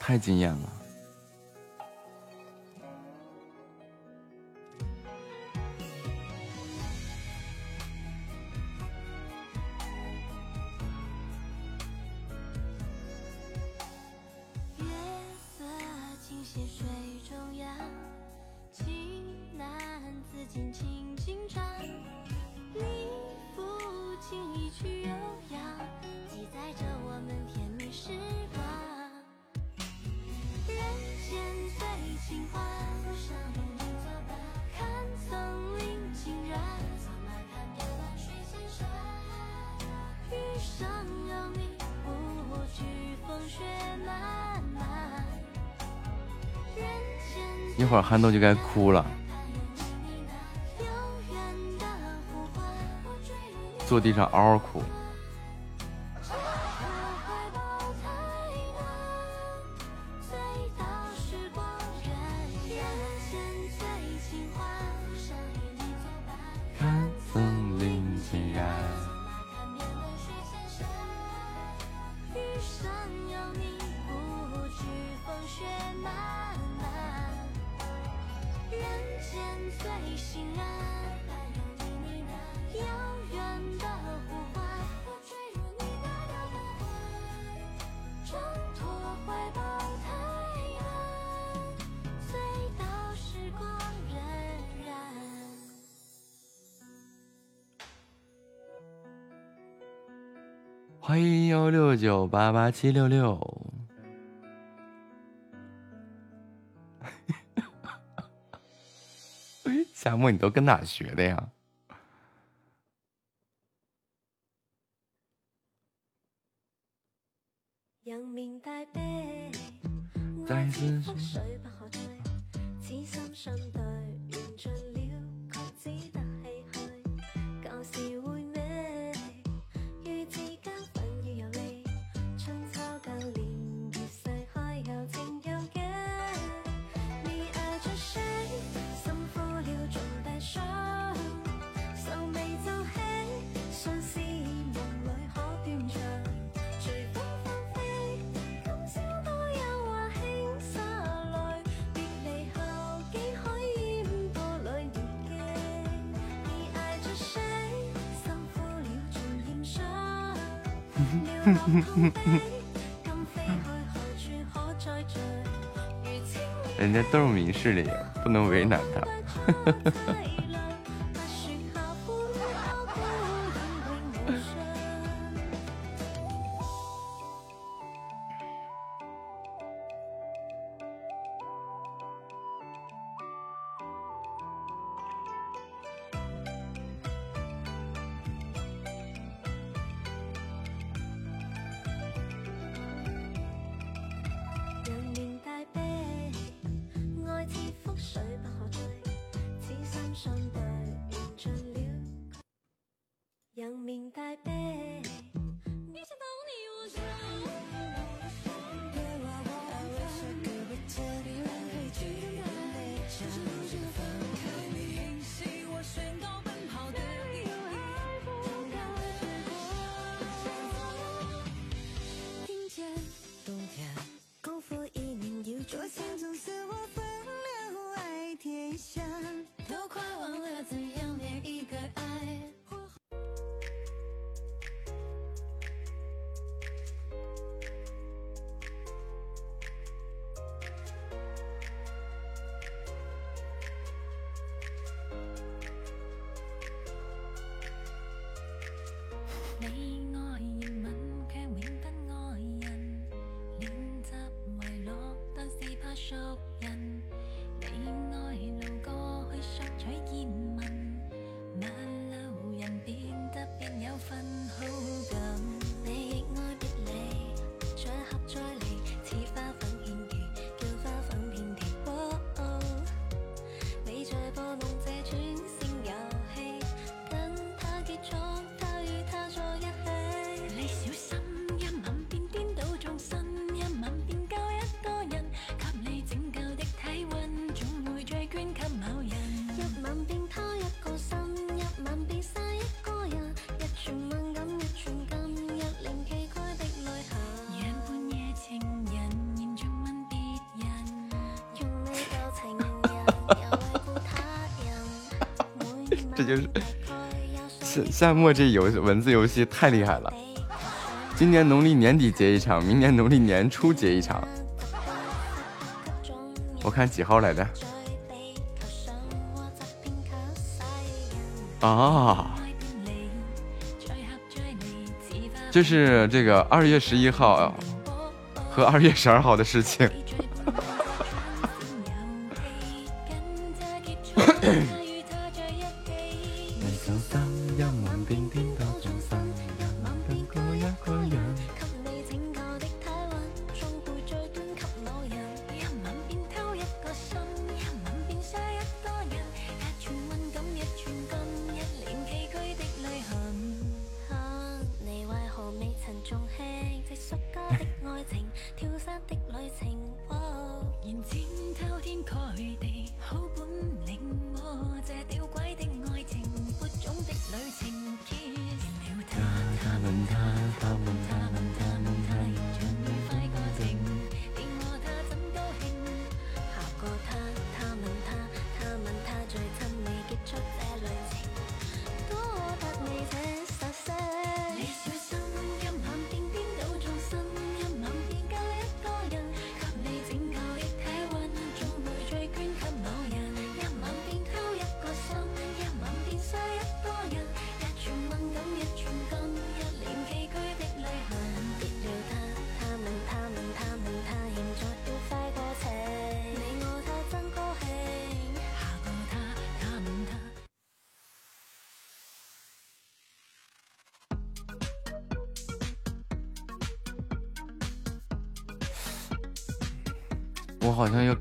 太惊艳了。会儿憨豆就该哭了，坐地上嗷嗷哭。欢迎幺六九八八七六六。夏沫，你都跟哪学的呀？是的就是夏夏末这游戏文字游戏太厉害了。今年农历年底结一场明年农历年初结一场。我看几号来着啊。就是这个二月十一号和二月十二号的事情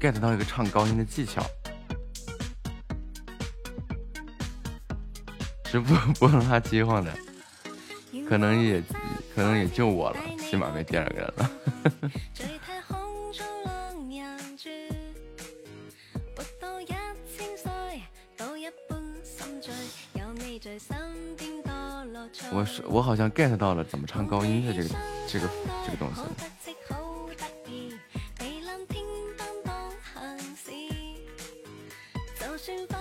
get 到一个唱高音的技巧。直播播的他饥荒的可能也可能也就我了起码没第二个人了。我是我好像 get 到了怎么唱高音的这个这个这个东西 to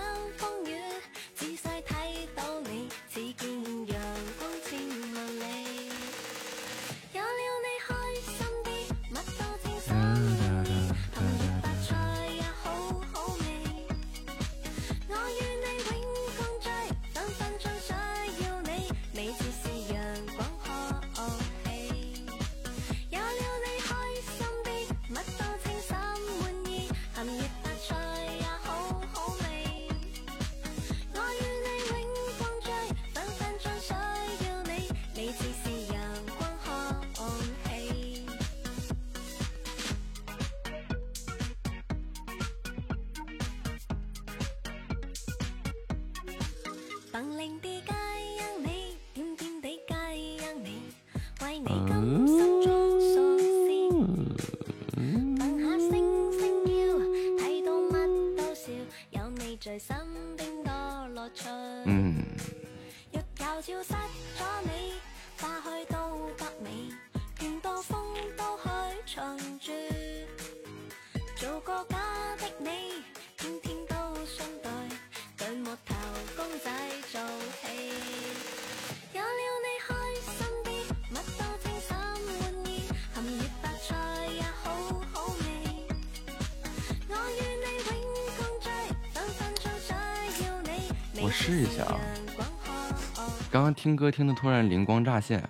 听歌听的突然灵光乍现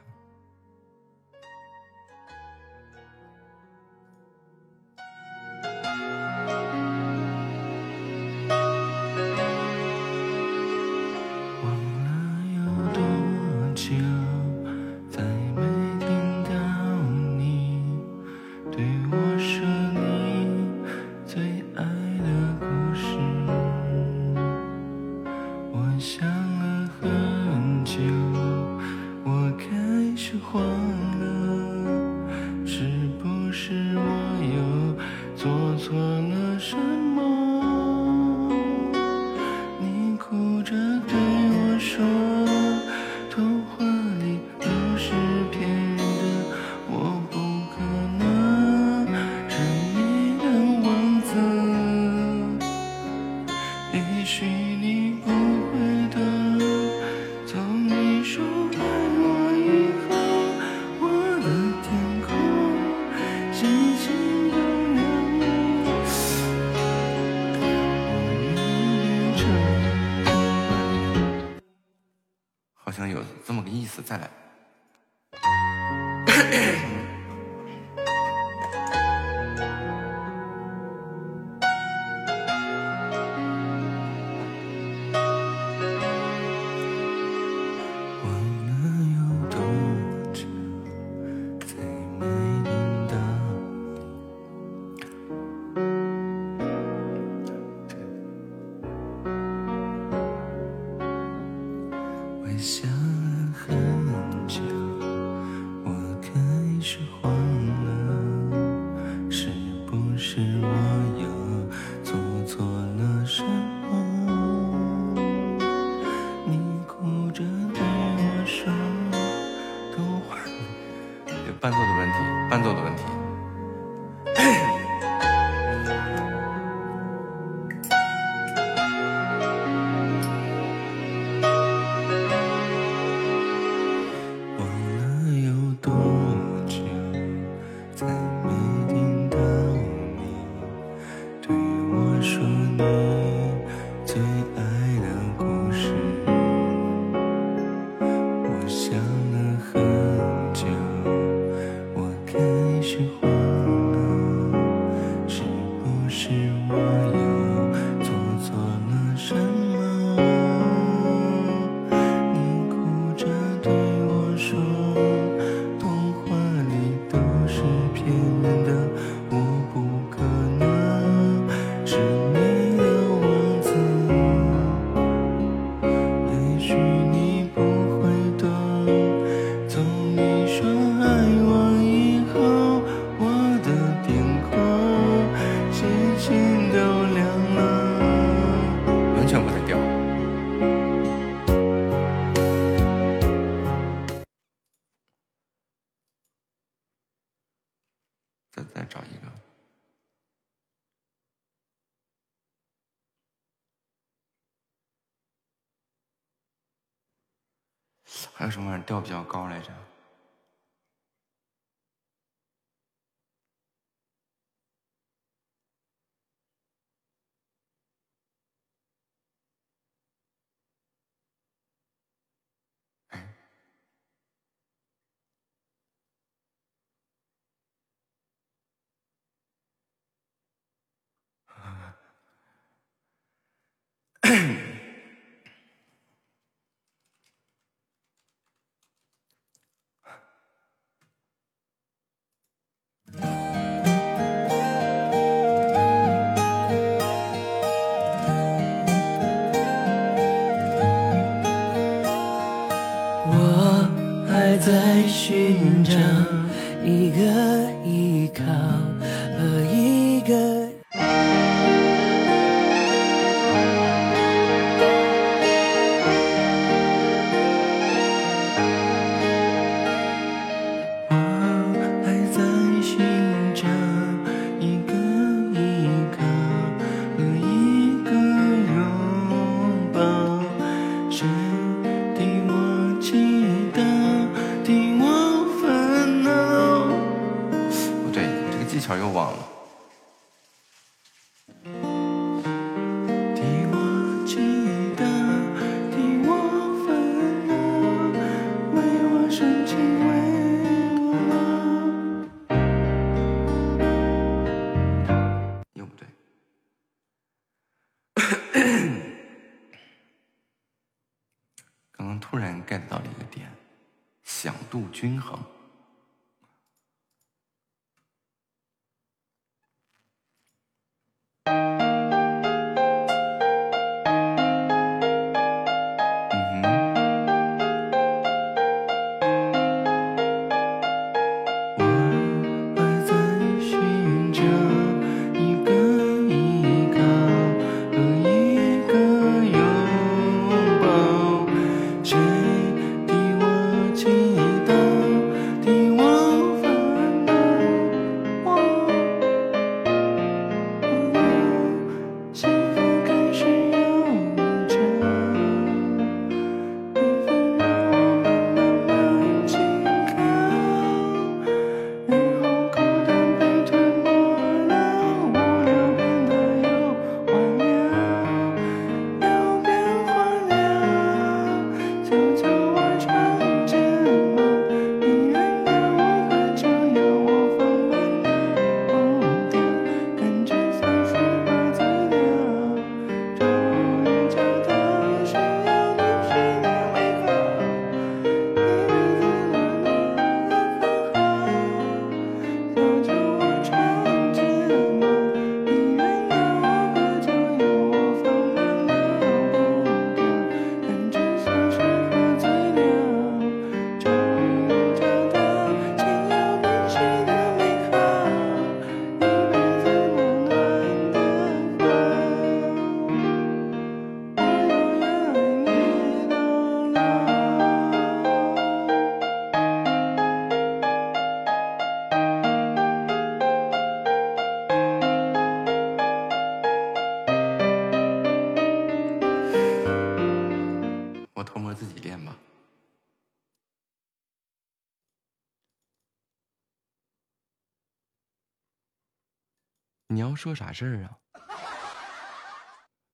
说啥事儿啊？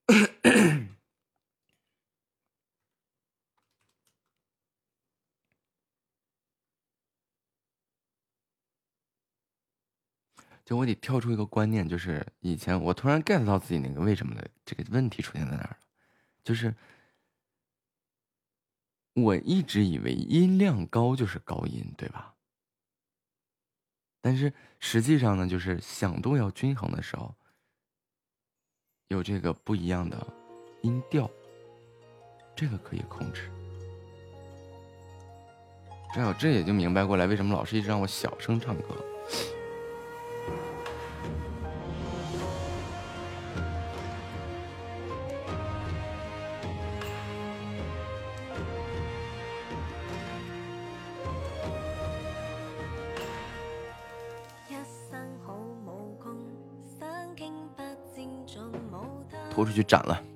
就我得跳出一个观念，就是以前我突然 get 到自己那个为什么的这个问题出现在哪儿了，就是我一直以为音量高就是高音，对吧？但是实际上呢就是响度要均衡的时候有这个不一样的音调这个可以控制。这样这也就明白过来为什么老师一直让我小声唱歌。拖出去斩了。